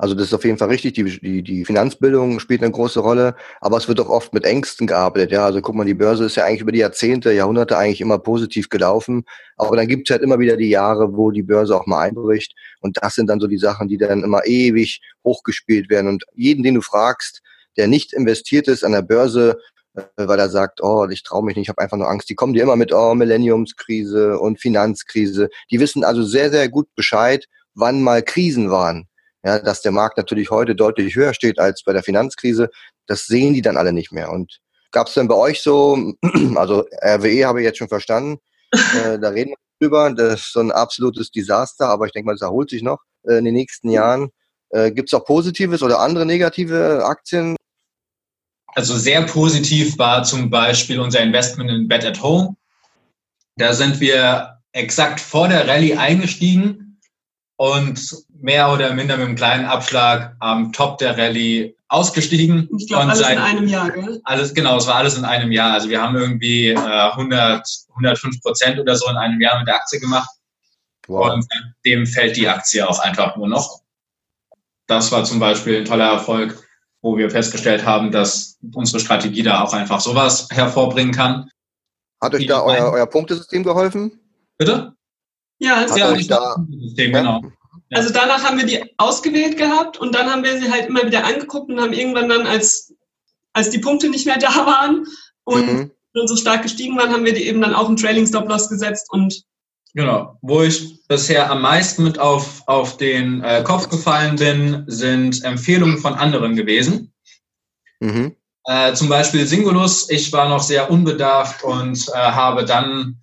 [SPEAKER 1] also das ist auf jeden Fall richtig, die, die, die Finanzbildung spielt eine große Rolle, aber es wird auch oft mit Ängsten gearbeitet. Ja, also guck mal, die Börse ist ja eigentlich über die Jahrzehnte, Jahrhunderte eigentlich immer positiv gelaufen, aber dann gibt es halt immer wieder die Jahre, wo die Börse auch mal einbricht und das sind dann so die Sachen, die dann immer ewig hochgespielt werden und jeden, den du fragst, der nicht investiert ist an der Börse, weil er sagt, oh, ich traue mich nicht, ich habe einfach nur Angst. Die kommen dir immer mit, oh, Millenniumskrise und Finanzkrise. Die wissen also sehr, sehr gut Bescheid, wann mal Krisen waren. Ja, dass der Markt natürlich heute deutlich höher steht als bei der Finanzkrise, das sehen die dann alle nicht mehr. Und gab es denn bei euch so, also RWE habe ich jetzt schon verstanden, äh, da reden wir drüber, das ist so ein absolutes Desaster, aber ich denke mal, das erholt sich noch äh, in den nächsten Jahren. Äh, Gibt es auch Positives oder andere negative Aktien?
[SPEAKER 2] Also sehr positiv war zum Beispiel unser Investment in Bet at Home. Da sind wir exakt vor der Rallye eingestiegen und mehr oder minder mit einem kleinen Abschlag am Top der Rallye ausgestiegen.
[SPEAKER 3] Ich glaube, alles in einem Jahr, gell?
[SPEAKER 2] Alles, genau, es war alles in einem Jahr. Also wir haben irgendwie äh, 100, 105 Prozent oder so in einem Jahr mit der Aktie gemacht. Wow. Und dem fällt die Aktie auch einfach nur noch. Das war zum Beispiel ein toller Erfolg, wo wir festgestellt haben, dass unsere Strategie da auch einfach sowas hervorbringen kann.
[SPEAKER 1] Hat euch da euer, euer Punktesystem geholfen?
[SPEAKER 2] Bitte?
[SPEAKER 3] Ja,
[SPEAKER 1] es Hat ja, euch da,
[SPEAKER 2] System, genau.
[SPEAKER 3] Also danach haben wir die ausgewählt gehabt und dann haben wir sie halt immer wieder angeguckt und haben irgendwann dann, als, als die Punkte nicht mehr da waren und mhm. so stark gestiegen waren, haben wir die eben dann auch im Trailing Stop Loss gesetzt und
[SPEAKER 2] Genau. Wo ich bisher am meisten mit auf, auf den äh, Kopf gefallen bin, sind Empfehlungen von anderen gewesen. Mhm. Äh, zum Beispiel Singulus. Ich war noch sehr unbedarft und äh, habe dann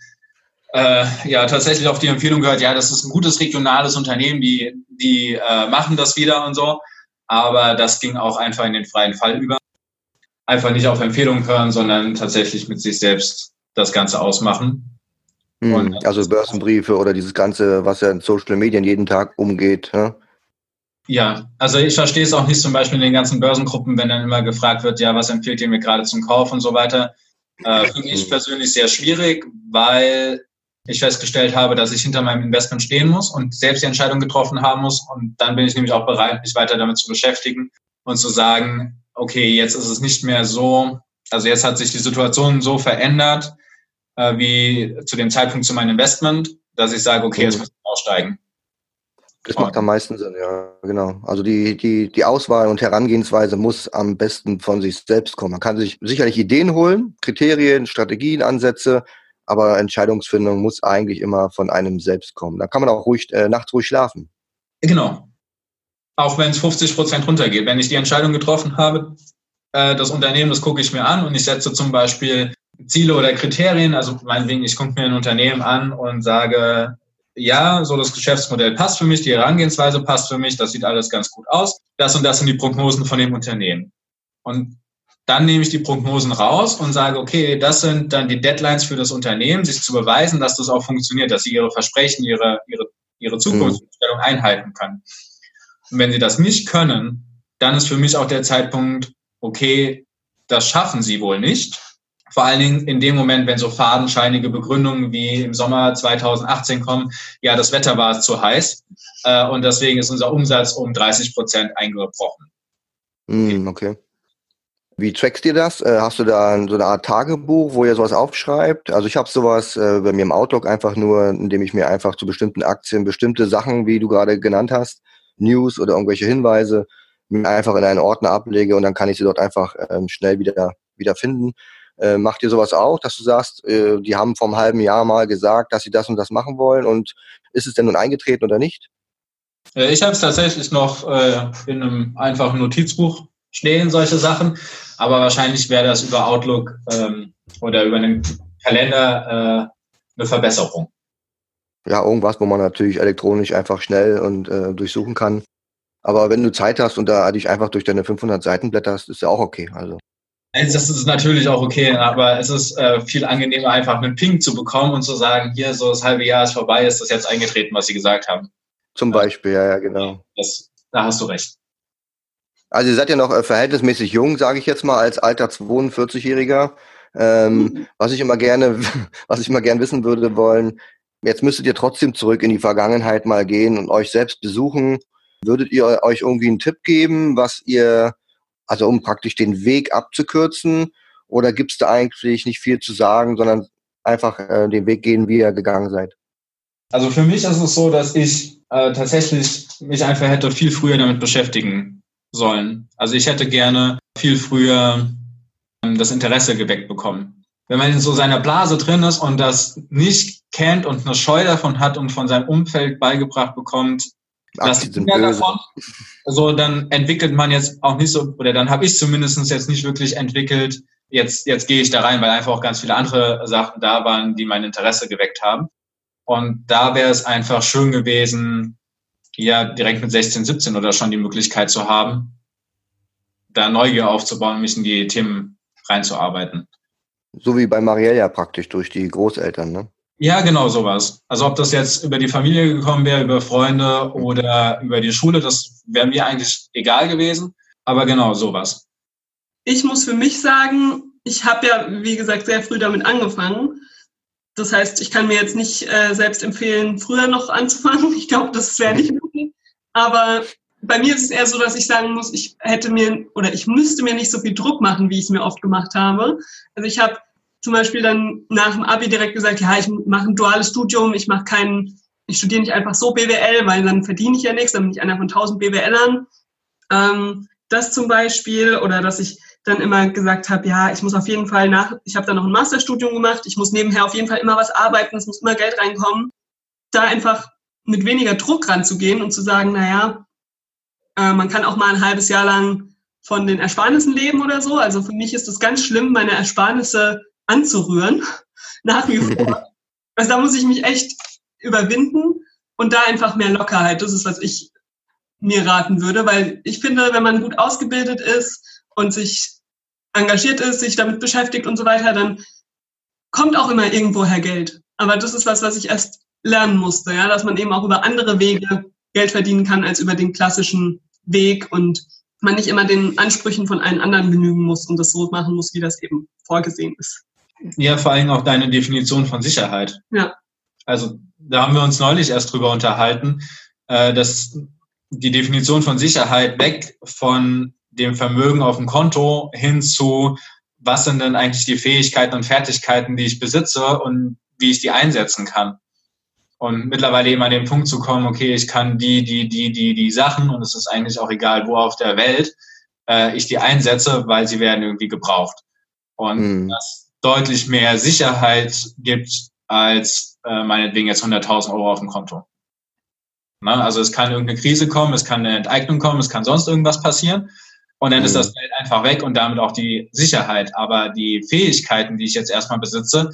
[SPEAKER 2] äh, ja tatsächlich auf die Empfehlung gehört, ja, das ist ein gutes regionales Unternehmen, die, die äh, machen das wieder und so. Aber das ging auch einfach in den freien Fall über. Einfach nicht auf Empfehlungen hören, sondern tatsächlich mit sich selbst das Ganze ausmachen.
[SPEAKER 1] Mhm, also Börsenbriefe oder dieses Ganze, was ja in Social Medien jeden Tag umgeht. Ja?
[SPEAKER 2] Ja, also ich verstehe es auch nicht zum Beispiel in den ganzen Börsengruppen, wenn dann immer gefragt wird, ja, was empfiehlt ihr mir gerade zum Kauf und so weiter. Äh, Finde ich persönlich sehr schwierig, weil ich festgestellt habe, dass ich hinter meinem Investment stehen muss und selbst die Entscheidung getroffen haben muss. Und dann bin ich nämlich auch bereit, mich weiter damit zu beschäftigen und zu sagen, okay, jetzt ist es nicht mehr so, also jetzt hat sich die Situation so verändert, äh, wie zu dem Zeitpunkt zu meinem Investment, dass ich sage, okay, jetzt mhm. muss ich aussteigen.
[SPEAKER 1] Das macht am meisten Sinn, ja, genau. Also die, die, die Auswahl und Herangehensweise muss am besten von sich selbst kommen. Man kann sich sicherlich Ideen holen, Kriterien, Strategien, Ansätze, aber Entscheidungsfindung muss eigentlich immer von einem selbst kommen. Da kann man auch ruhig, äh, nachts ruhig schlafen.
[SPEAKER 2] Genau. Auch wenn es 50 Prozent runtergeht. Wenn ich die Entscheidung getroffen habe, äh, das Unternehmen, das gucke ich mir an und ich setze zum Beispiel Ziele oder Kriterien, also meinetwegen, ich gucke mir ein Unternehmen an und sage, ja, so das Geschäftsmodell passt für mich, die Herangehensweise passt für mich, das sieht alles ganz gut aus. Das und das sind die Prognosen von dem Unternehmen. Und dann nehme ich die Prognosen raus und sage, okay, das sind dann die Deadlines für das Unternehmen, sich zu beweisen, dass das auch funktioniert, dass sie ihre Versprechen, ihre, ihre, ihre Zukunftsstellung einhalten können. Und wenn sie das nicht können, dann ist für mich auch der Zeitpunkt, okay, das schaffen sie wohl nicht. Vor allen Dingen in dem Moment, wenn so fadenscheinige Begründungen wie im Sommer 2018 kommen, ja, das Wetter war zu heiß äh, und deswegen ist unser Umsatz um 30 Prozent eingebrochen.
[SPEAKER 1] Mm, okay. Wie trackst du das? Äh, hast du da so eine Art Tagebuch, wo ihr sowas aufschreibt? Also ich habe sowas äh, bei mir im Outlook einfach nur, indem ich mir einfach zu bestimmten Aktien bestimmte Sachen, wie du gerade genannt hast, News oder irgendwelche Hinweise, mir einfach in einen Ordner ablege und dann kann ich sie dort einfach ähm, schnell wieder, wieder finden. Äh, macht ihr sowas auch, dass du sagst, äh, die haben vor einem halben Jahr mal gesagt, dass sie das und das machen wollen und ist es denn nun eingetreten oder nicht?
[SPEAKER 2] Äh, ich habe es tatsächlich noch äh, in einem einfachen Notizbuch stehen, solche Sachen. Aber wahrscheinlich wäre das über Outlook ähm, oder über einen Kalender äh, eine Verbesserung.
[SPEAKER 1] Ja, irgendwas, wo man natürlich elektronisch einfach schnell und äh, durchsuchen kann. Aber wenn du Zeit hast und da dich einfach durch deine 500 Seiten blätterst, ist ja auch okay. Also.
[SPEAKER 2] Das ist natürlich auch okay, aber es ist äh, viel angenehmer, einfach einen Ping zu bekommen und zu sagen, hier, so das halbe Jahr ist vorbei, ist das jetzt eingetreten, was Sie gesagt haben.
[SPEAKER 1] Zum Beispiel, ja, ja, genau.
[SPEAKER 2] Das, da hast du recht.
[SPEAKER 1] Also ihr seid ja noch äh, verhältnismäßig jung, sage ich jetzt mal, als alter 42-Jähriger. Ähm, mhm. Was ich immer gerne, was ich immer gerne wissen würde wollen, jetzt müsstet ihr trotzdem zurück in die Vergangenheit mal gehen und euch selbst besuchen. Würdet ihr euch irgendwie einen Tipp geben, was ihr, also um praktisch den Weg abzukürzen, oder gibt es da eigentlich nicht viel zu sagen, sondern einfach äh, den Weg gehen, wie ihr gegangen seid?
[SPEAKER 2] Also für mich ist es so, dass ich äh, tatsächlich mich einfach hätte viel früher damit beschäftigen sollen. Also ich hätte gerne viel früher ähm, das Interesse geweckt bekommen. Wenn man in so seiner Blase drin ist und das nicht kennt und eine Scheu davon hat und von seinem Umfeld beigebracht bekommt, dass sind davon, also dann entwickelt man jetzt auch nicht so, oder dann habe ich zumindest jetzt nicht wirklich entwickelt, jetzt, jetzt gehe ich da rein, weil einfach auch ganz viele andere Sachen da waren, die mein Interesse geweckt haben. Und da wäre es einfach schön gewesen, ja direkt mit 16, 17 oder schon die Möglichkeit zu haben, da Neugier aufzubauen, mich in die Themen reinzuarbeiten.
[SPEAKER 1] So wie bei Marielle ja praktisch durch die Großeltern, ne?
[SPEAKER 2] Ja, genau sowas. Also ob das jetzt über die Familie gekommen wäre, über Freunde oder über die Schule, das wäre mir eigentlich egal gewesen. Aber genau sowas.
[SPEAKER 3] Ich muss für mich sagen, ich habe ja, wie gesagt, sehr früh damit angefangen. Das heißt, ich kann mir jetzt nicht äh, selbst empfehlen, früher noch anzufangen. Ich glaube, das wäre nicht möglich. Aber bei mir ist es eher so, dass ich sagen muss, ich hätte mir oder ich müsste mir nicht so viel Druck machen, wie ich es mir oft gemacht habe. Also ich habe zum Beispiel dann nach dem Abi direkt gesagt, ja, ich mache ein duales Studium, ich mache keinen, ich studiere nicht einfach so BWL, weil dann verdiene ich ja nichts, dann bin ich einer von tausend BWLern. Ähm, das zum Beispiel oder dass ich dann immer gesagt habe, ja, ich muss auf jeden Fall nach, ich habe dann noch ein Masterstudium gemacht, ich muss nebenher auf jeden Fall immer was arbeiten, es muss immer Geld reinkommen. Da einfach mit weniger Druck ranzugehen und zu sagen, naja, äh, man kann auch mal ein halbes Jahr lang von den Ersparnissen leben oder so. Also für mich ist es ganz schlimm, meine Ersparnisse anzurühren, nach wie vor. Also da muss ich mich echt überwinden und da einfach mehr Lockerheit. Das ist, was ich mir raten würde, weil ich finde, wenn man gut ausgebildet ist und sich engagiert ist, sich damit beschäftigt und so weiter, dann kommt auch immer irgendwoher Geld. Aber das ist was, was ich erst lernen musste, ja, dass man eben auch über andere Wege Geld verdienen kann als über den klassischen Weg und man nicht immer den Ansprüchen von allen anderen genügen muss und das so machen muss, wie das eben vorgesehen ist.
[SPEAKER 2] Ja, vor allem auch deine Definition von Sicherheit.
[SPEAKER 3] Ja.
[SPEAKER 2] Also da haben wir uns neulich erst drüber unterhalten, äh, dass die Definition von Sicherheit weg von dem Vermögen auf dem Konto hin zu, was sind denn eigentlich die Fähigkeiten und Fertigkeiten, die ich besitze und wie ich die einsetzen kann. Und mittlerweile eben an den Punkt zu kommen, okay, ich kann die, die, die, die, die Sachen und es ist eigentlich auch egal, wo auf der Welt äh, ich die einsetze, weil sie werden irgendwie gebraucht. Und mhm. das deutlich mehr Sicherheit gibt als äh, meinetwegen jetzt 100.000 Euro auf dem Konto. Na, also es kann irgendeine Krise kommen, es kann eine Enteignung kommen, es kann sonst irgendwas passieren. Und dann mhm. ist das Geld einfach weg und damit auch die Sicherheit. Aber die Fähigkeiten, die ich jetzt erstmal besitze,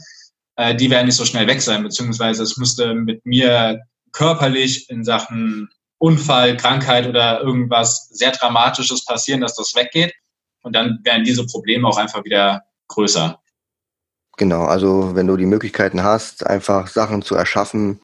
[SPEAKER 2] äh, die werden nicht so schnell weg sein, beziehungsweise es müsste mit mir körperlich in Sachen Unfall, Krankheit oder irgendwas sehr Dramatisches passieren, dass das weggeht. Und dann werden diese Probleme auch einfach wieder größer.
[SPEAKER 1] Genau, also wenn du die Möglichkeiten hast, einfach Sachen zu erschaffen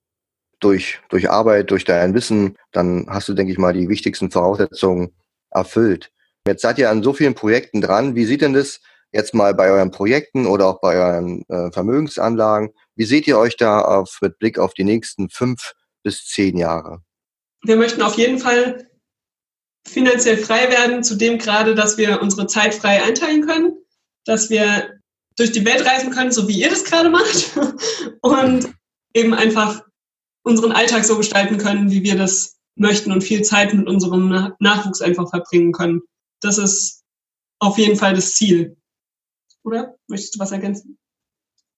[SPEAKER 1] durch, durch Arbeit, durch dein Wissen, dann hast du, denke ich mal, die wichtigsten Voraussetzungen erfüllt. Jetzt seid ihr an so vielen Projekten dran. Wie sieht denn das jetzt mal bei euren Projekten oder auch bei euren äh, Vermögensanlagen? Wie seht ihr euch da auf, mit Blick auf die nächsten fünf bis zehn Jahre?
[SPEAKER 3] Wir möchten auf jeden Fall finanziell frei werden, zudem gerade, dass wir unsere Zeit frei einteilen können, dass wir durch die Welt reisen können, so wie ihr das gerade macht, und eben einfach unseren Alltag so gestalten können, wie wir das möchten und viel Zeit mit unserem Nachwuchs einfach verbringen können. Das ist auf jeden Fall das Ziel. Oder? Möchtest du was ergänzen?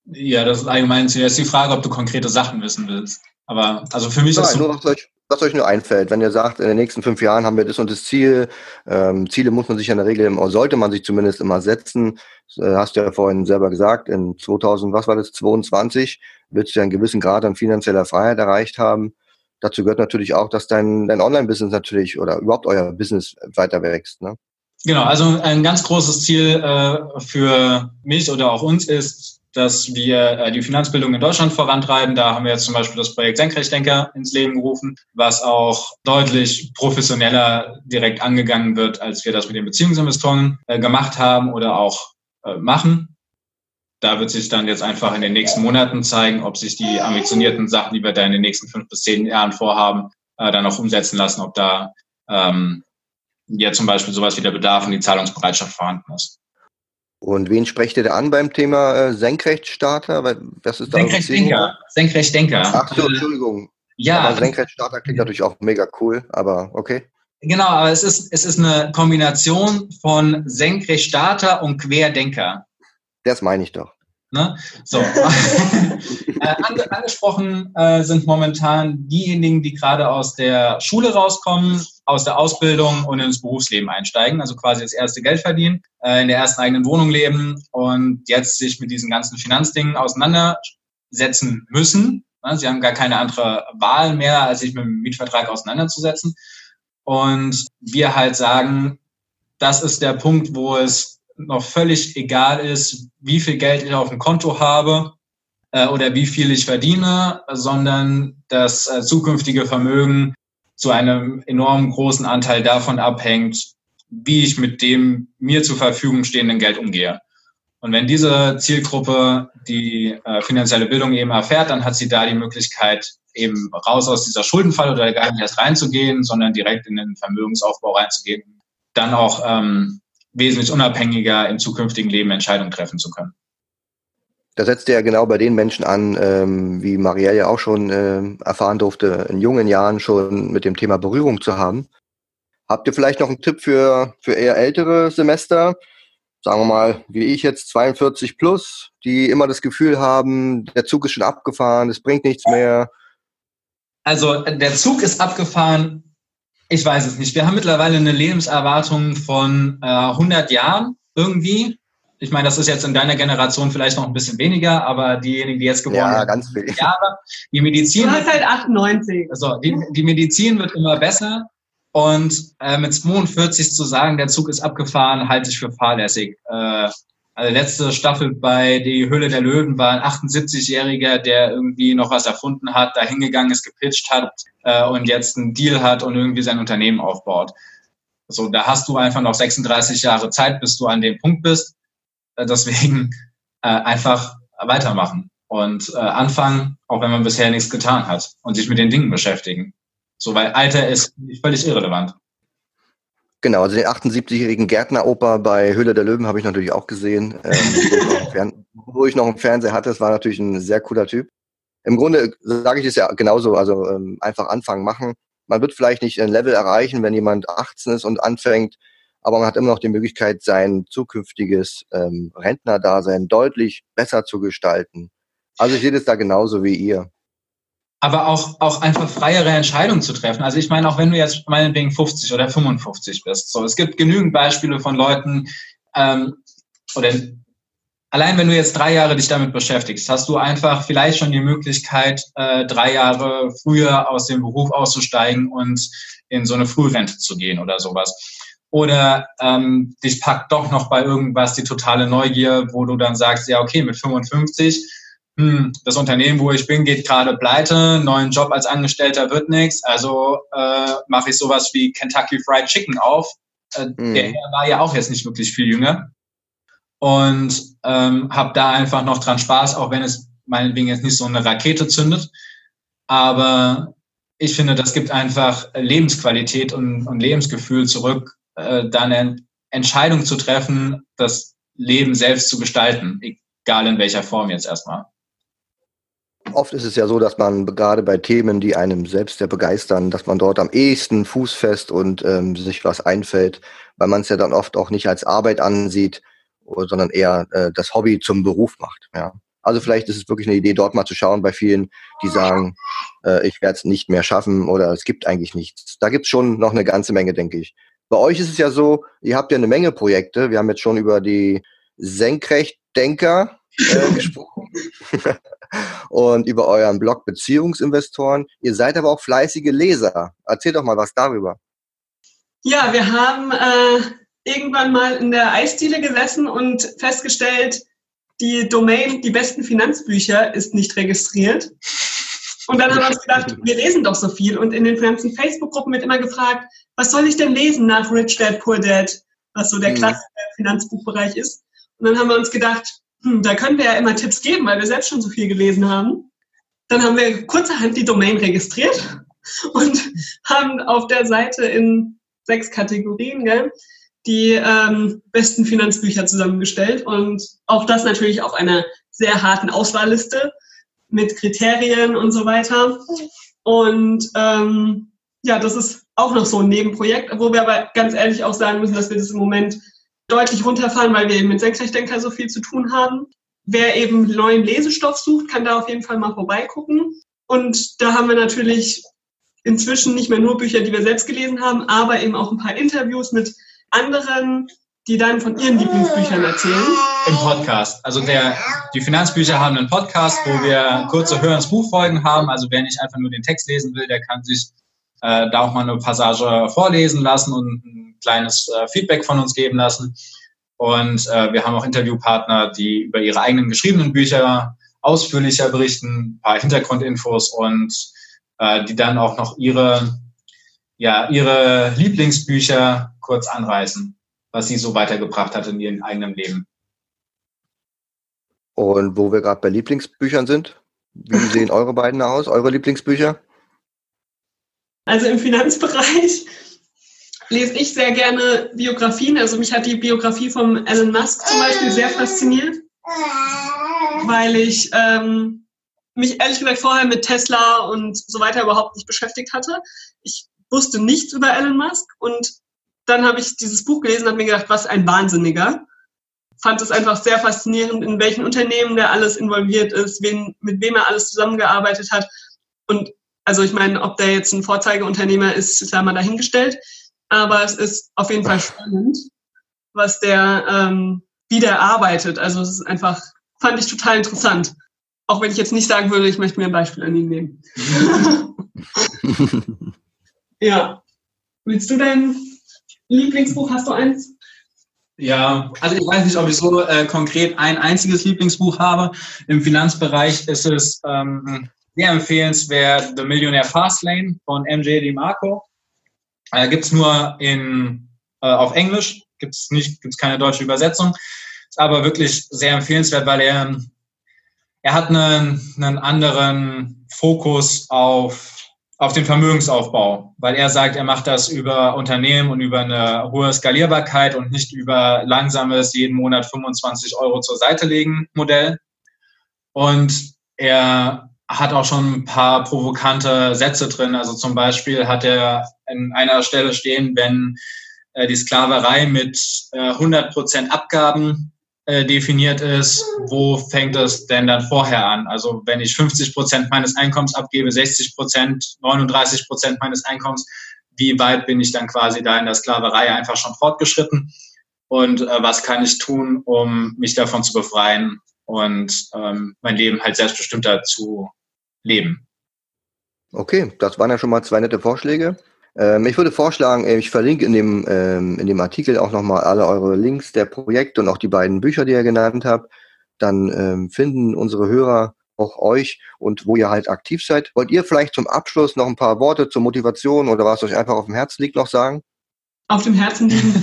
[SPEAKER 2] Ja, das ist allgemein zuerst die Frage, ob du konkrete Sachen wissen willst. Aber also für mich
[SPEAKER 1] Nein,
[SPEAKER 2] ist
[SPEAKER 1] nur was euch, was euch nur einfällt, wenn ihr sagt, in den nächsten fünf Jahren haben wir das und das Ziel. Ähm, Ziele muss man sich in der Regel, oder sollte man sich zumindest immer setzen. Das, äh, hast du ja vorhin selber gesagt, in 2000, was war das, 22, willst du ja einen gewissen Grad an finanzieller Freiheit erreicht haben. Dazu gehört natürlich auch, dass dein, dein Online-Business natürlich oder überhaupt euer Business weiter wächst. Ne?
[SPEAKER 2] Genau, also ein ganz großes Ziel äh, für mich oder auch uns ist, dass wir äh, die Finanzbildung in Deutschland vorantreiben. Da haben wir jetzt zum Beispiel das Projekt Senkrechtdenker ins Leben gerufen, was auch deutlich professioneller direkt angegangen wird, als wir das mit den Beziehungsinvestoren äh, gemacht haben oder auch äh, machen. Da wird sich dann jetzt einfach in den nächsten Monaten zeigen, ob sich die ambitionierten Sachen, die wir da in den nächsten fünf bis zehn Jahren vorhaben, dann auch umsetzen lassen, ob da ähm, ja zum Beispiel sowas wie der Bedarf und die Zahlungsbereitschaft vorhanden ist.
[SPEAKER 1] Und wen sprecht ihr da an beim Thema äh, Senkrechtstarter?
[SPEAKER 2] Was ist Senkrechtdenker. Senkrechtdenker.
[SPEAKER 1] Ach so, Entschuldigung. Ja. Aber Senkrechtstarter klingt natürlich auch mega cool, aber okay.
[SPEAKER 2] Genau, aber es ist, es ist eine Kombination von Senkrechtstarter und Querdenker.
[SPEAKER 1] Das meine ich doch.
[SPEAKER 2] Ne? So. äh, angesprochen äh, sind momentan diejenigen, die gerade aus der Schule rauskommen, aus der Ausbildung und ins Berufsleben einsteigen, also quasi das erste Geld verdienen, äh, in der ersten eigenen Wohnung leben und jetzt sich mit diesen ganzen Finanzdingen auseinandersetzen müssen. Sie haben gar keine andere Wahl mehr, als sich mit dem Mietvertrag auseinanderzusetzen. Und wir halt sagen, das ist der Punkt, wo es noch völlig egal ist, wie viel Geld ich auf dem Konto habe äh, oder wie viel ich verdiene, sondern das äh, zukünftige Vermögen zu einem enorm großen Anteil davon abhängt, wie ich mit dem mir zur Verfügung stehenden Geld umgehe. Und wenn diese Zielgruppe die äh, finanzielle Bildung eben erfährt, dann hat sie da die Möglichkeit, eben raus aus dieser Schuldenfalle oder gar nicht erst reinzugehen, sondern direkt in den Vermögensaufbau reinzugehen. Dann auch ähm, wesentlich unabhängiger im zukünftigen Leben Entscheidungen treffen zu können.
[SPEAKER 1] Da setzt ihr ja genau bei den Menschen an, ähm, wie Marielle ja auch schon äh, erfahren durfte, in jungen Jahren schon mit dem Thema Berührung zu haben. Habt ihr vielleicht noch einen Tipp für, für eher ältere Semester? Sagen wir mal, wie ich jetzt 42 plus, die immer das Gefühl haben, der Zug ist schon abgefahren, es bringt nichts mehr.
[SPEAKER 2] Also der Zug ist abgefahren, ich weiß es nicht. Wir haben mittlerweile eine Lebenserwartung von äh, 100 Jahren irgendwie. Ich meine, das ist jetzt in deiner Generation vielleicht noch ein bisschen weniger, aber diejenigen, die jetzt geboren ja,
[SPEAKER 1] ganz viel.
[SPEAKER 2] Jahre, die Medizin.
[SPEAKER 3] Du hast halt 98.
[SPEAKER 2] Also die, die Medizin wird immer besser. Und äh, mit 42 zu sagen, der Zug ist abgefahren, halte ich für fahrlässig. Äh, also letzte Staffel bei Die Höhle der Löwen war ein 78-Jähriger, der irgendwie noch was erfunden hat, da hingegangen ist, gepitcht hat äh, und jetzt einen Deal hat und irgendwie sein Unternehmen aufbaut. So, da hast du einfach noch 36 Jahre Zeit, bis du an dem Punkt bist. Äh, deswegen äh, einfach weitermachen und äh, anfangen, auch wenn man bisher nichts getan hat und sich mit den Dingen beschäftigen. So, weil Alter ist völlig irrelevant.
[SPEAKER 1] Genau, also den 78-jährigen Gärtner-Opa bei Höhle der Löwen habe ich natürlich auch gesehen, ähm, wo, ich noch einen Fernseher hatte. Das war natürlich ein sehr cooler Typ. Im Grunde sage ich es ja genauso, also ähm, einfach anfangen, machen. Man wird vielleicht nicht ein Level erreichen, wenn jemand 18 ist und anfängt, aber man hat immer noch die Möglichkeit, sein zukünftiges ähm, Rentnerdasein deutlich besser zu gestalten. Also ich sehe das da genauso wie ihr
[SPEAKER 2] aber auch, auch einfach freiere Entscheidungen zu treffen. Also ich meine, auch wenn du jetzt meinetwegen 50 oder 55 bist, so, es gibt genügend Beispiele von Leuten, ähm, oder allein wenn du jetzt drei Jahre dich damit beschäftigst, hast du einfach vielleicht schon die Möglichkeit, äh, drei Jahre früher aus dem Beruf auszusteigen und in so eine Frührente zu gehen oder sowas. Oder ähm, dich packt doch noch bei irgendwas die totale Neugier, wo du dann sagst, ja, okay, mit 55 hm, das Unternehmen, wo ich bin, geht gerade pleite, neuen Job als Angestellter wird nichts, also äh, mache ich sowas wie Kentucky Fried Chicken auf. Äh, mhm. Der war ja auch jetzt nicht wirklich viel jünger. Und ähm, habe da einfach noch dran Spaß, auch wenn es meinetwegen jetzt nicht so eine Rakete zündet. Aber ich finde, das gibt einfach Lebensqualität und, und Lebensgefühl zurück, äh, da eine Entscheidung zu treffen, das Leben selbst zu gestalten, egal in welcher Form jetzt erstmal.
[SPEAKER 1] Oft ist es ja so, dass man gerade bei Themen, die einem selbst sehr begeistern, dass man dort am ehesten fußfest und ähm, sich was einfällt, weil man es ja dann oft auch nicht als Arbeit ansieht, sondern eher äh, das Hobby zum Beruf macht. Ja. Also vielleicht ist es wirklich eine Idee, dort mal zu schauen bei vielen, die sagen, äh, ich werde es nicht mehr schaffen oder es gibt eigentlich nichts. Da gibt es schon noch eine ganze Menge, denke ich. Bei euch ist es ja so, ihr habt ja eine Menge Projekte. Wir haben jetzt schon über die Senkrechtdenker äh, gesprochen und über euren Blog Beziehungsinvestoren. Ihr seid aber auch fleißige Leser. Erzählt doch mal was darüber.
[SPEAKER 3] Ja, wir haben äh, irgendwann mal in der Eisdiele gesessen und festgestellt, die Domain, die besten Finanzbücher, ist nicht registriert. Und dann haben wir uns gedacht, wir lesen doch so viel. Und in den ganzen Facebook-Gruppen wird immer gefragt, was soll ich denn lesen nach Rich Dad, Poor Dad, was so der mhm. klassische Finanzbuchbereich ist. Und dann haben wir uns gedacht, hm, da können wir ja immer Tipps geben, weil wir selbst schon so viel gelesen haben. Dann haben wir kurzerhand die Domain registriert und haben auf der Seite in sechs Kategorien gell, die ähm, besten Finanzbücher zusammengestellt und auch das natürlich auf einer sehr harten Auswahlliste mit Kriterien und so weiter. Und ähm, ja, das ist auch noch so ein Nebenprojekt, wo wir aber ganz ehrlich auch sagen müssen, dass wir das im Moment deutlich runterfahren, weil wir eben mit Senkrechtdenker so viel zu tun haben. Wer eben neuen Lesestoff sucht, kann da auf jeden Fall mal vorbeigucken. Und da haben wir natürlich inzwischen nicht mehr nur Bücher, die wir selbst gelesen haben, aber eben auch ein paar Interviews mit anderen, die dann von ihren Lieblingsbüchern erzählen.
[SPEAKER 2] Im Podcast. Also der, die Finanzbücher haben einen Podcast, wo wir kurze Hör- ins Buchfolgen haben. Also wer nicht einfach nur den Text lesen will, der kann sich äh, da auch mal eine Passage vorlesen lassen und ein kleines äh, Feedback von uns geben lassen. Und äh, wir haben auch Interviewpartner, die über ihre eigenen geschriebenen Bücher ausführlicher berichten, ein paar Hintergrundinfos und äh, die dann auch noch ihre, ja, ihre Lieblingsbücher kurz anreißen, was sie so weitergebracht hat in ihrem eigenen Leben.
[SPEAKER 1] Und wo wir gerade bei Lieblingsbüchern sind, wie sehen eure beiden aus, eure Lieblingsbücher?
[SPEAKER 3] Also im Finanzbereich lese ich sehr gerne Biografien. Also mich hat die Biografie von Elon Musk zum Beispiel sehr fasziniert, weil ich ähm, mich ehrlich gesagt vorher mit Tesla und so weiter überhaupt nicht beschäftigt hatte. Ich wusste nichts über Elon Musk und dann habe ich dieses Buch gelesen und habe mir gedacht, was ein Wahnsinniger. Fand es einfach sehr faszinierend, in welchen Unternehmen der alles involviert ist, wen, mit wem er alles zusammengearbeitet hat. Und also ich meine, ob der jetzt ein Vorzeigeunternehmer ist, ist ja mal dahingestellt. Aber es ist auf jeden Fall spannend, was der, ähm, wie der arbeitet. Also es ist einfach, fand ich total interessant. Auch wenn ich jetzt nicht sagen würde, ich möchte mir ein Beispiel an ihn nehmen. ja. Willst du dein Lieblingsbuch? Hast du eins?
[SPEAKER 2] Ja, also ich weiß nicht, ob ich so äh, konkret ein einziges Lieblingsbuch habe. Im Finanzbereich ist es ähm, sehr empfehlenswert The Millionaire Fastlane von MJ DiMarco. Äh, gibt es nur in, äh, auf Englisch, gibt es gibt's keine deutsche Übersetzung. Ist aber wirklich sehr empfehlenswert, weil er, er hat einen, einen anderen Fokus auf, auf den Vermögensaufbau, weil er sagt, er macht das über Unternehmen und über eine hohe Skalierbarkeit und nicht über langsames jeden Monat 25 Euro zur Seite legen Modell. Und er hat auch schon ein paar provokante Sätze drin. Also zum Beispiel hat er an einer Stelle stehen, wenn äh, die Sklaverei mit äh, 100 Prozent Abgaben äh, definiert ist, wo fängt es denn dann vorher an? Also wenn ich 50 Prozent meines Einkommens abgebe, 60 Prozent, 39 Prozent meines Einkommens, wie weit bin ich dann quasi da in der Sklaverei einfach schon fortgeschritten? Und äh, was kann ich tun, um mich davon zu befreien und ähm, mein Leben halt selbstbestimmter zu leben.
[SPEAKER 1] Okay, das waren ja schon mal zwei nette Vorschläge. Ähm, ich würde vorschlagen, äh, ich verlinke in dem, ähm, in dem Artikel auch nochmal alle eure Links der Projekte und auch die beiden Bücher, die ihr genannt habt. Dann ähm, finden unsere Hörer auch euch und wo ihr halt aktiv seid. Wollt ihr vielleicht zum Abschluss noch ein paar Worte zur Motivation oder was euch einfach auf dem Herzen liegt noch sagen?
[SPEAKER 3] Auf dem Herzen liegen.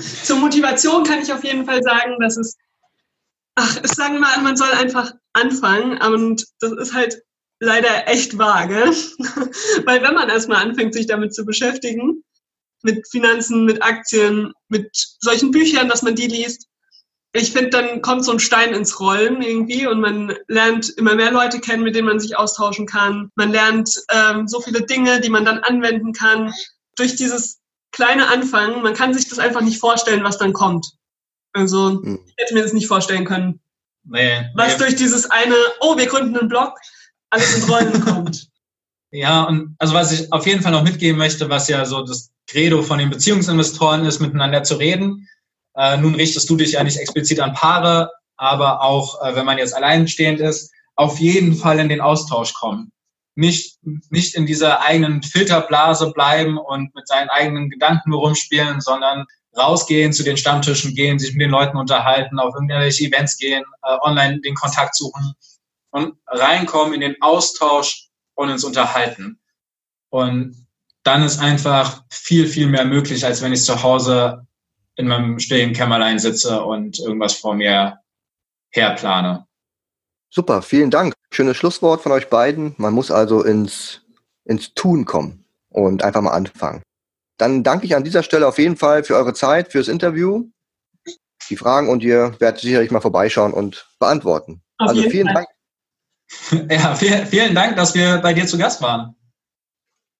[SPEAKER 3] zur Motivation kann ich auf jeden Fall sagen, dass es, ach, es sagen wir mal, man soll einfach anfangen und das ist halt leider echt vage. Weil wenn man erstmal anfängt, sich damit zu beschäftigen, mit Finanzen, mit Aktien, mit solchen Büchern, dass man die liest, ich finde, dann kommt so ein Stein ins Rollen irgendwie und man lernt immer mehr Leute kennen, mit denen man sich austauschen kann. Man lernt ähm, so viele Dinge, die man dann anwenden kann. Durch dieses kleine Anfangen, man kann sich das einfach nicht vorstellen, was dann kommt. Also hm. ich hätte mir das nicht vorstellen können, Nee, was nee. durch dieses eine, oh, wir gründen einen Blog, alles ins Rollen kommt.
[SPEAKER 2] Ja, und also was ich auf jeden Fall noch mitgeben möchte, was ja so das Credo von den Beziehungsinvestoren ist, miteinander zu reden. Äh, nun richtest du dich ja nicht explizit an Paare, aber auch äh, wenn man jetzt alleinstehend ist, auf jeden Fall in den Austausch kommen. Nicht, nicht in dieser eigenen Filterblase bleiben und mit seinen eigenen Gedanken rumspielen, sondern rausgehen, zu den Stammtischen gehen, sich mit den Leuten unterhalten, auf irgendwelche Events gehen, äh, online den Kontakt suchen und reinkommen in den Austausch und ins Unterhalten. Und dann ist einfach viel, viel mehr möglich, als wenn ich zu Hause in meinem stillen Kämmerlein sitze und irgendwas vor mir herplane.
[SPEAKER 1] Super, vielen Dank. Schönes Schlusswort von euch beiden. Man muss also ins, ins Tun kommen und einfach mal anfangen. Dann danke ich an dieser Stelle auf jeden Fall für eure Zeit, fürs Interview, die Fragen und ihr werdet sicherlich mal vorbeischauen und beantworten. Auf also vielen Fall. Dank.
[SPEAKER 2] Ja, vielen, Dank, dass wir bei dir zu Gast waren.